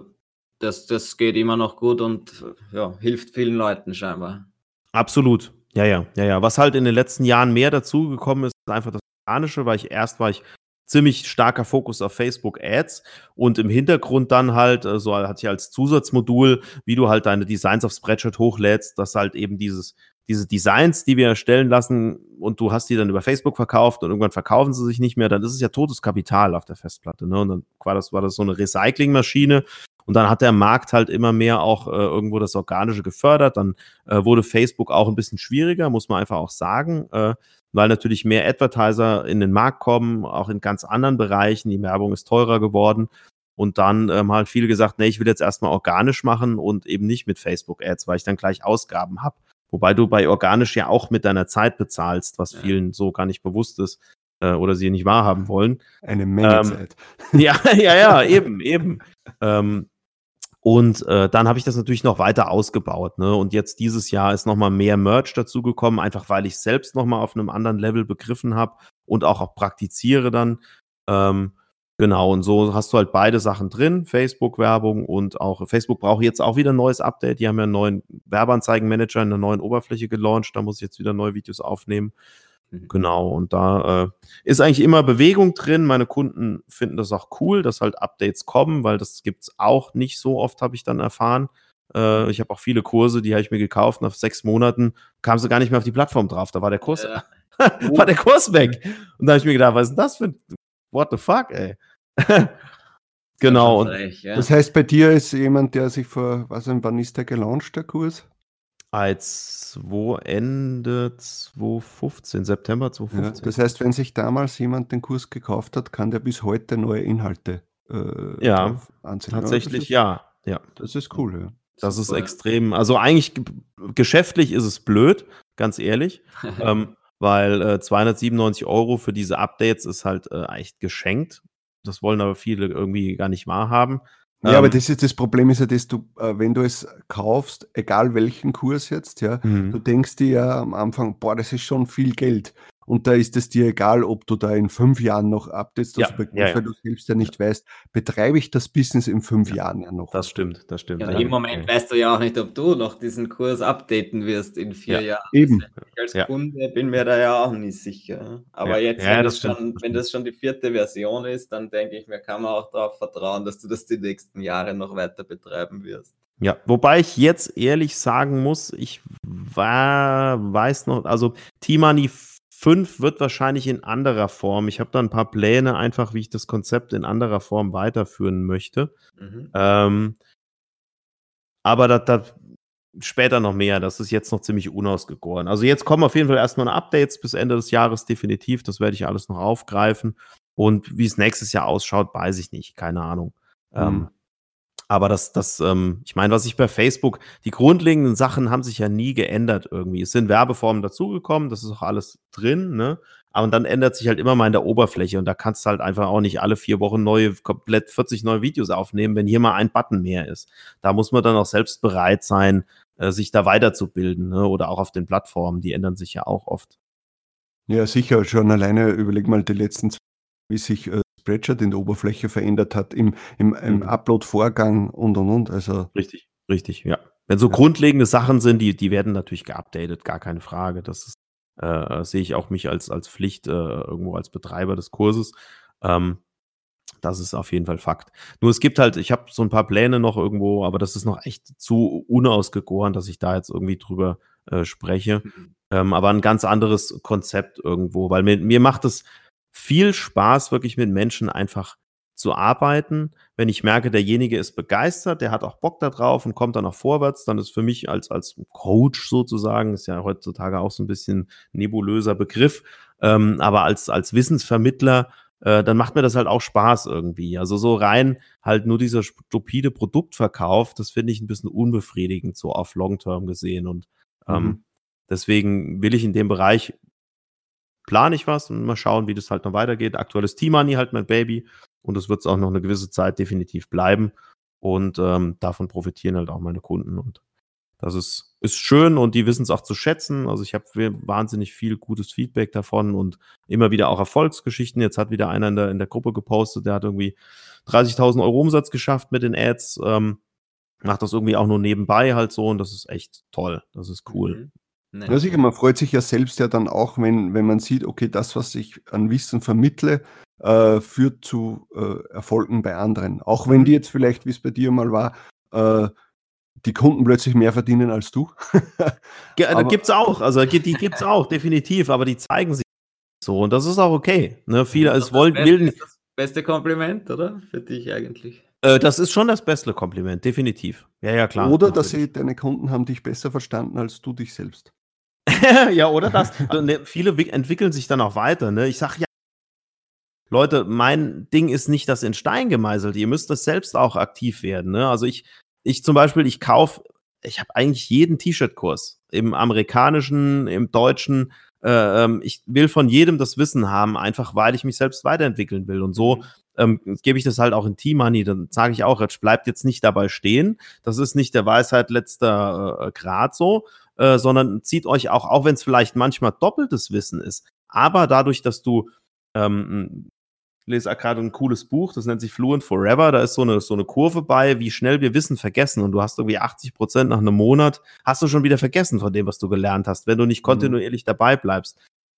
das, das geht immer noch gut und äh, ja, hilft vielen Leuten scheinbar. Absolut. Ja, ja, ja, ja. Was halt in den letzten Jahren mehr dazugekommen ist, ist einfach das Organische, weil ich erst war ich ziemlich starker Fokus auf Facebook Ads und im Hintergrund dann halt, äh, so hatte ich als Zusatzmodul, wie du halt deine Designs auf Spreadshirt hochlädst, dass halt eben dieses, diese Designs, die wir erstellen lassen und du hast die dann über Facebook verkauft und irgendwann verkaufen sie sich nicht mehr, dann ist es ja totes Kapital auf der Festplatte. Ne? Und dann war das, war das so eine Recyclingmaschine Und dann hat der Markt halt immer mehr auch äh, irgendwo das Organische gefördert. Dann äh, wurde Facebook auch ein bisschen schwieriger, muss man einfach auch sagen, äh, weil natürlich mehr Advertiser in den Markt kommen, auch in ganz anderen Bereichen. Die Werbung ist teurer geworden. Und dann ähm, halt viele gesagt, nee, ich will jetzt erstmal organisch machen und eben nicht mit Facebook-Ads, weil ich dann gleich Ausgaben habe. Wobei du bei organisch ja auch mit deiner Zeit bezahlst, was vielen so gar nicht bewusst ist äh, oder sie nicht wahrhaben wollen. Eine Menge ähm, Zeit. Ja, ja, ja, eben, eben. Ähm, und äh, dann habe ich das natürlich noch weiter ausgebaut. Ne? Und jetzt dieses Jahr ist nochmal mehr Merch dazugekommen, einfach weil ich selbst nochmal auf einem anderen Level begriffen habe und auch, auch praktiziere dann. Ähm, genau, und so hast du halt beide Sachen drin, Facebook-Werbung und auch Facebook braucht jetzt auch wieder ein neues Update. Die haben ja einen neuen Werbeanzeigenmanager in einer neuen Oberfläche gelauncht. Da muss ich jetzt wieder neue Videos aufnehmen. Mhm. Genau, und da äh, ist eigentlich immer Bewegung drin. Meine Kunden finden das auch cool, dass halt Updates kommen, weil das gibt es auch nicht so oft, habe ich dann erfahren. Äh, ich habe auch viele Kurse, die habe ich mir gekauft. Nach sechs Monaten kam sie gar nicht mehr auf die Plattform drauf. Da war der Kurs, ja. war der Kurs weg. Und da habe ich mir gedacht, was ist denn das für ein What the fuck, ey? genau. Recht, ja. Das heißt, bei dir ist jemand, der sich vor, was wann ist der gelauncht, der Kurs? Als wo Ende 2015, September 2015. Ja, das heißt, wenn sich damals jemand den Kurs gekauft hat, kann der bis heute neue Inhalte äh, ja, ansehen. Tatsächlich ja, ja. Das ist cool, ja. Das ist extrem. Also eigentlich geschäftlich ist es blöd, ganz ehrlich, ähm, weil äh, 297 Euro für diese Updates ist halt äh, echt geschenkt. Das wollen aber viele irgendwie gar nicht wahrhaben. Ja, ähm, aber das ist das Problem ist ja, dass du, äh, wenn du es kaufst, egal welchen Kurs jetzt, ja, mhm. du denkst dir ja am Anfang, boah, das ist schon viel Geld. Und da ist es dir egal, ob du da in fünf Jahren noch updates, ja, bekommst, ja, ja. weil du selbst ja nicht weißt, betreibe ich das Business in fünf Jahren ja noch. Das stimmt, das stimmt. Im Moment weißt du ja auch nicht, ob du noch diesen Kurs updaten wirst in vier Jahren. Eben. Ich als Kunde bin mir da ja auch nicht sicher. Aber jetzt, wenn, das schon, wenn das schon die vierte Version ist, dann denke ich mir, kann man auch darauf vertrauen, dass du das die nächsten Jahre noch weiter betreiben wirst. Ja, wobei ich jetzt ehrlich sagen muss, ich war, weiß noch, also T-Money 5 wird wahrscheinlich in anderer Form. Ich habe da ein paar Pläne, einfach wie ich das Konzept in anderer Form weiterführen möchte. Mhm. Ähm, aber da, da später noch mehr. Das ist jetzt noch ziemlich unausgegoren. Also jetzt kommen auf jeden Fall erstmal Updates bis Ende des Jahres definitiv. Das werde ich alles noch aufgreifen. Und wie es nächstes Jahr ausschaut, weiß ich nicht. Keine Ahnung. Ähm, mhm. Ähm, aber das, das, ähm, ich meine, was ich bei Facebook, die grundlegenden Sachen haben sich ja nie geändert irgendwie. Es sind Werbeformen dazugekommen, das ist auch alles drin, ne? Aber dann ändert sich halt immer mal in der Oberfläche und da kannst du halt einfach auch nicht alle vier Wochen neue, komplett 40 neue Videos aufnehmen, wenn hier mal ein Button mehr ist. Da muss man dann auch selbst bereit sein, äh, sich da weiterzubilden, ne? Oder auch auf den Plattformen, die ändern sich ja auch oft. Ja, sicher, schon alleine überleg mal die letzten, wie sich äh, Spreadshirt in der Oberfläche verändert hat, im, im, im mhm. Upload-Vorgang und und und. Also richtig, richtig, ja. Wenn so ja. grundlegende Sachen sind, die, die werden natürlich geupdatet, gar keine Frage. Das ist, äh, sehe ich auch mich als, als Pflicht, äh, irgendwo als Betreiber des Kurses. Ähm, das ist auf jeden Fall Fakt. Nur es gibt halt, ich habe so ein paar Pläne noch irgendwo, aber das ist noch echt zu unausgegoren, dass ich da jetzt irgendwie drüber äh, spreche. Mhm. Ähm, aber ein ganz anderes Konzept irgendwo, weil mir, mir macht es viel Spaß, wirklich mit Menschen einfach zu arbeiten. Wenn ich merke, derjenige ist begeistert, der hat auch Bock darauf und kommt dann auch vorwärts, dann ist für mich als, als Coach sozusagen, ist ja heutzutage auch so ein bisschen nebulöser Begriff, ähm, aber als, als Wissensvermittler, äh, dann macht mir das halt auch Spaß irgendwie. Also so rein halt nur dieser stupide Produktverkauf, das finde ich ein bisschen unbefriedigend, so auf Long-Term gesehen. Und ähm, mhm. deswegen will ich in dem Bereich plane ich was und mal schauen, wie das halt noch weitergeht. Aktuelles T-Money halt mein Baby und es wird es auch noch eine gewisse Zeit definitiv bleiben und ähm, davon profitieren halt auch meine Kunden und das ist, ist schön und die wissen es auch zu schätzen. Also ich habe wahnsinnig viel gutes Feedback davon und immer wieder auch Erfolgsgeschichten. Jetzt hat wieder einer in der, in der Gruppe gepostet, der hat irgendwie 30.000 Euro Umsatz geschafft mit den Ads. Ähm, macht das irgendwie auch nur nebenbei halt so und das ist echt toll. Das ist cool. Mhm. Nee. Ja, sicher, man freut sich ja selbst ja dann auch, wenn, wenn man sieht, okay, das, was ich an Wissen vermittle, äh, führt zu äh, Erfolgen bei anderen. Auch wenn die mhm. jetzt vielleicht, wie es bei dir mal war, äh, die Kunden plötzlich mehr verdienen als du. ja, da gibt es auch, also die gibt es auch, definitiv, aber die zeigen sich so und das ist auch okay. Ne? Viele, es wollen, wilden. Das beste Kompliment, oder? Für dich eigentlich. Äh, das ist schon das beste Kompliment, definitiv. Ja, ja, klar. Oder dass sie, deine Kunden haben dich besser verstanden als du dich selbst. ja, oder das. Ne, viele entwickeln sich dann auch weiter. Ne? Ich sage ja, Leute, mein Ding ist nicht das in Stein gemeißelt. Ihr müsst das selbst auch aktiv werden. Ne? Also ich, ich zum Beispiel, ich kaufe, ich habe eigentlich jeden T-Shirt-Kurs im amerikanischen, im deutschen. Äh, ähm, ich will von jedem das Wissen haben, einfach weil ich mich selbst weiterentwickeln will. Und so mhm. ähm, gebe ich das halt auch in T-Money. Dann sage ich auch, jetzt bleibt jetzt nicht dabei stehen. Das ist nicht der Weisheit letzter äh, Grad so, äh, sondern zieht euch auch, auch wenn es vielleicht manchmal doppeltes Wissen ist, aber dadurch, dass du ähm, lese gerade ein cooles Buch, das nennt sich Fluent Forever. Da ist so eine, so eine Kurve bei, wie schnell wir Wissen vergessen. Und du hast irgendwie 80 Prozent nach einem Monat, hast du schon wieder vergessen von dem, was du gelernt hast, wenn du nicht mhm. kontinuierlich dabei bleibst.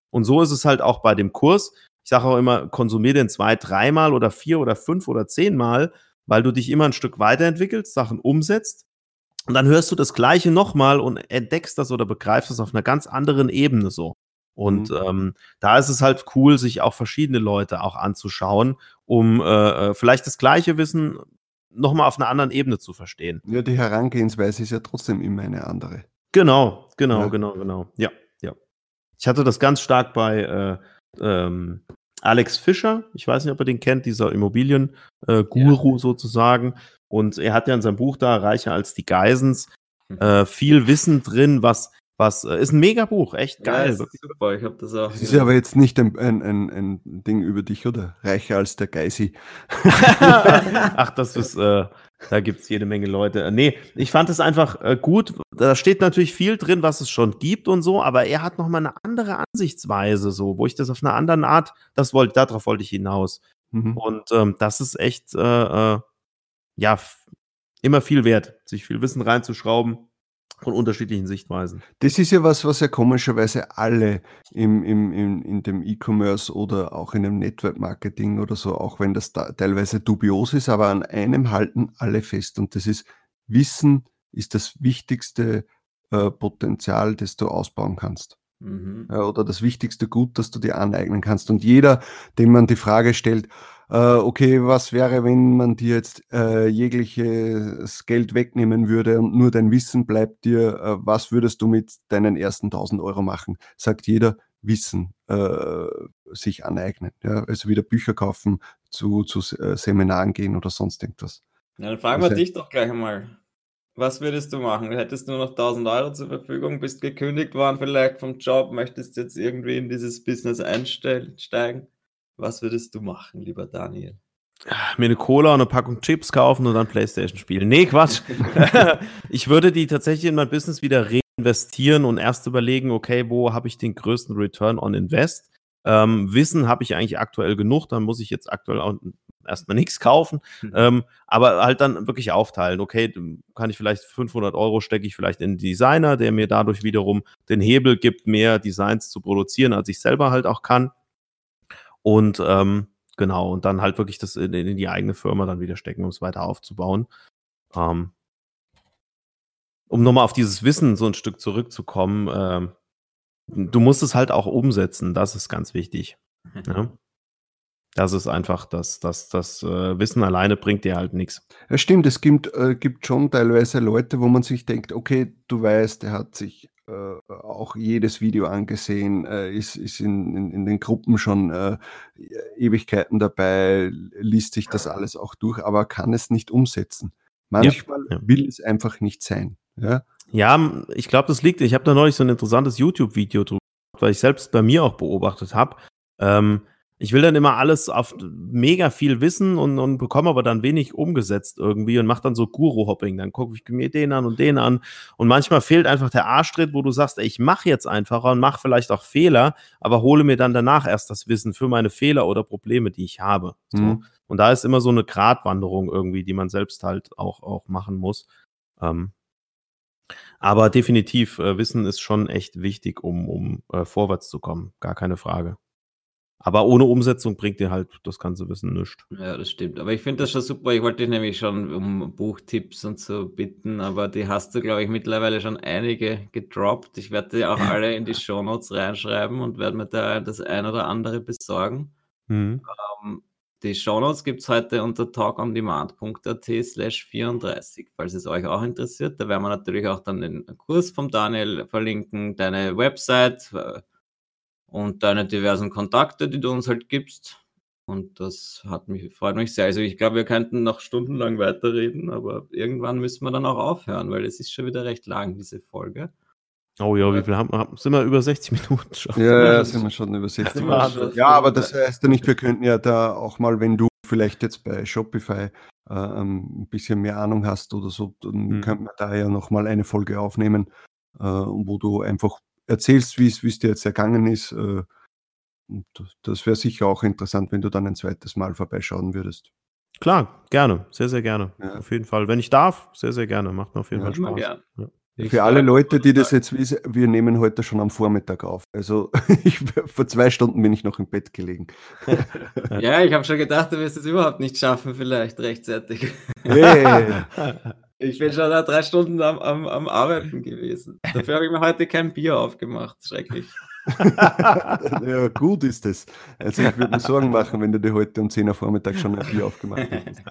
Und so ist es halt auch bei dem Kurs. Ich sage auch immer, konsumier den zwei, dreimal oder vier oder fünf oder zehnmal, weil du dich immer ein Stück weiterentwickelst, Sachen umsetzt. Und dann hörst du das Gleiche nochmal und entdeckst das oder begreifst das auf einer ganz anderen Ebene so. Und mhm. ähm, da ist es halt cool, sich auch verschiedene Leute auch anzuschauen, um äh, äh vielleicht das gleiche Wissen nochmal auf einer anderen Ebene zu verstehen. Ja, die Herangehensweise ist ja trotzdem immer eine andere. Genau, genau, ja. genau, genau. Ja, ja. Ich hatte das ganz stark bei äh, ähm, Alex Fischer. Ich weiß nicht, ob ihr den kennt, dieser Immobilien-Guru ja. sozusagen. Und er hat ja in seinem Buch da, Reicher als die Geisens, mhm. äh, viel Wissen drin, was was äh, ist ein mega Buch, echt geil. Ja, super, ich habe das auch. Das ist ja aber jetzt nicht ein, ein, ein, ein, Ding über dich, oder? Reicher als der Geisi. Ach, das ist, äh, da gibt es jede Menge Leute. Äh, nee, ich fand es einfach äh, gut. Da steht natürlich viel drin, was es schon gibt und so, aber er hat nochmal eine andere Ansichtsweise, so, wo ich das auf einer anderen Art, das wollte, darauf wollte ich hinaus. Mhm. Und ähm, das ist echt, äh, äh ja, immer viel wert, sich viel Wissen reinzuschrauben von unterschiedlichen Sichtweisen. Das ist ja was, was ja komischerweise alle im, im, im, in dem E-Commerce oder auch in dem Network Marketing oder so, auch wenn das da teilweise dubios ist, aber an einem halten alle fest und das ist Wissen ist das wichtigste äh, Potenzial, das du ausbauen kannst. Mhm. Oder das wichtigste Gut, das du dir aneignen kannst. Und jeder, dem man die Frage stellt, äh, okay, was wäre, wenn man dir jetzt äh, jegliches Geld wegnehmen würde und nur dein Wissen bleibt dir, äh, was würdest du mit deinen ersten 1000 Euro machen? Sagt jeder, Wissen äh, sich aneignen. Ja? Also wieder Bücher kaufen, zu, zu äh, Seminaren gehen oder sonst irgendwas. Ja, dann fragen wir also, dich doch gleich einmal. Was würdest du machen? Hättest du noch 1000 Euro zur Verfügung, bist gekündigt worden vielleicht vom Job, möchtest jetzt irgendwie in dieses Business einsteigen? Was würdest du machen, lieber Daniel? Mir eine Cola und eine Packung Chips kaufen und dann Playstation spielen. Nee, Quatsch. ich würde die tatsächlich in mein Business wieder reinvestieren und erst überlegen, okay, wo habe ich den größten Return on Invest? Ähm, Wissen habe ich eigentlich aktuell genug, dann muss ich jetzt aktuell auch erstmal nichts kaufen, mhm. ähm, aber halt dann wirklich aufteilen. Okay, kann ich vielleicht 500 Euro stecke ich vielleicht in einen Designer, der mir dadurch wiederum den Hebel gibt, mehr Designs zu produzieren, als ich selber halt auch kann. Und ähm, genau, und dann halt wirklich das in, in, die eigene Firma dann wieder stecken, um es weiter aufzubauen. Ähm, um nochmal auf dieses Wissen so ein Stück zurückzukommen, ähm, du musst es halt auch umsetzen, das ist ganz wichtig. Ja? Das ist einfach, das, das, das äh, Wissen alleine bringt dir halt nichts. Ja, stimmt, es gibt, äh, gibt schon teilweise Leute, wo man sich denkt, okay, du weißt, der hat sich äh, auch jedes Video angesehen, äh, ist, ist in, in, in, den Gruppen schon äh, Ewigkeiten dabei, liest sich das alles auch durch, aber kann es nicht umsetzen. Manchmal ja, ja. will es einfach nicht sein. Ja, ja ich glaube, das liegt, ich habe da neulich so ein interessantes YouTube-Video drüber, weil ich selbst bei mir auch beobachtet habe. Ähm, ich will dann immer alles auf mega viel wissen und, und bekomme aber dann wenig umgesetzt irgendwie und mache dann so Guru-Hopping. Dann gucke ich mir den an und den an. Und manchmal fehlt einfach der Arschtritt, wo du sagst, ey, ich mache jetzt einfacher und mache vielleicht auch Fehler, aber hole mir dann danach erst das Wissen für meine Fehler oder Probleme, die ich habe. So. Mhm. Und da ist immer so eine Gratwanderung irgendwie, die man selbst halt auch, auch machen muss. Ähm, aber definitiv, äh, Wissen ist schon echt wichtig, um, um äh, vorwärts zu kommen. Gar keine Frage. Aber ohne Umsetzung bringt dir halt das ganze Wissen nichts. Ja, das stimmt. Aber ich finde das schon super. Ich wollte dich nämlich schon um Buchtipps und so bitten, aber die hast du, glaube ich, mittlerweile schon einige gedroppt. Ich werde die auch alle in die Shownotes reinschreiben und werde mir da das ein oder andere besorgen. Mhm. Ähm, die Shownotes gibt es heute unter talkondemand.at slash 34, falls es euch auch interessiert. Da werden wir natürlich auch dann den Kurs vom Daniel verlinken, deine Website äh, und deine diversen Kontakte, die du uns halt gibst. Und das hat mich, freut mich sehr. Also ich glaube, wir könnten noch stundenlang weiterreden, aber irgendwann müssen wir dann auch aufhören, weil es ist schon wieder recht lang, diese Folge. Oh ja, wie viel haben wir? Sind wir über 60 Minuten schon? Ja, ja, sind wir schon über 60 Minuten. Ja, aber das heißt ja nicht, wir könnten ja da auch mal, wenn du vielleicht jetzt bei Shopify äh, ein bisschen mehr Ahnung hast oder so, dann hm. könnten wir da ja nochmal eine Folge aufnehmen, äh, wo du einfach erzählst, wie es dir jetzt ergangen ist. Äh, das wäre sicher auch interessant, wenn du dann ein zweites Mal vorbeischauen würdest. Klar, gerne, sehr, sehr gerne. Ja. Auf jeden Fall. Wenn ich darf, sehr, sehr gerne. Macht mir auf jeden ja, Fall Spaß. Ja. Für alle Leute, die das jetzt wissen, wir nehmen heute schon am Vormittag auf. Also ich, vor zwei Stunden bin ich noch im Bett gelegen. ja, ich habe schon gedacht, du wirst es überhaupt nicht schaffen, vielleicht rechtzeitig. Hey. Ich bin schon da drei Stunden am, am, am Arbeiten gewesen. Dafür habe ich mir heute kein Bier aufgemacht. Schrecklich. ja, gut ist es. Also ich würde mir Sorgen machen, wenn du dir heute um 10 Uhr Vormittag schon ein Bier aufgemacht hättest.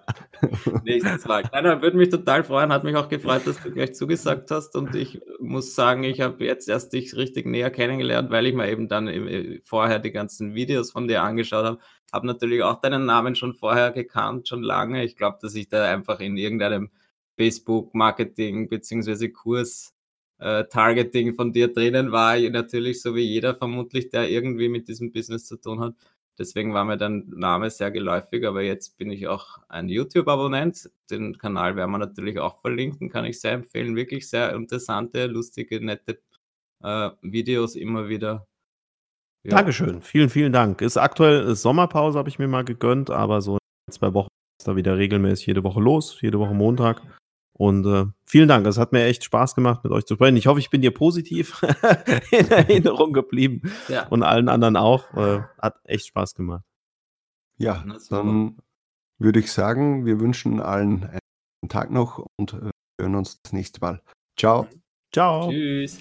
Nächstes Mal. Nein, würde mich total freuen. Hat mich auch gefreut, dass du gleich zugesagt hast. Und ich muss sagen, ich habe jetzt erst dich richtig näher kennengelernt, weil ich mir eben dann äh, vorher die ganzen Videos von dir angeschaut habe. Habe natürlich auch deinen Namen schon vorher gekannt, schon lange. Ich glaube, dass ich da einfach in irgendeinem Facebook-Marketing bzw. Kurs äh, Targeting von dir drinnen war, natürlich so wie jeder vermutlich, der irgendwie mit diesem Business zu tun hat. Deswegen war mir dein Name sehr geläufig, aber jetzt bin ich auch ein YouTube-Abonnent. Den Kanal werden wir natürlich auch verlinken, kann ich sehr empfehlen. Wirklich sehr interessante, lustige, nette äh, Videos immer wieder. Ja. Dankeschön, vielen, vielen Dank. Ist aktuell Sommerpause, habe ich mir mal gegönnt, aber so in zwei Wochen ist da wieder regelmäßig jede Woche los, jede Woche Montag. Und äh, vielen Dank. Es hat mir echt Spaß gemacht, mit euch zu sprechen. Ich hoffe, ich bin dir positiv in Erinnerung geblieben ja. und allen anderen auch. Äh, hat echt Spaß gemacht. Ja, dann würde ich sagen, wir wünschen allen einen Tag noch und äh, hören uns das nächste Mal. Ciao. Ciao. Tschüss.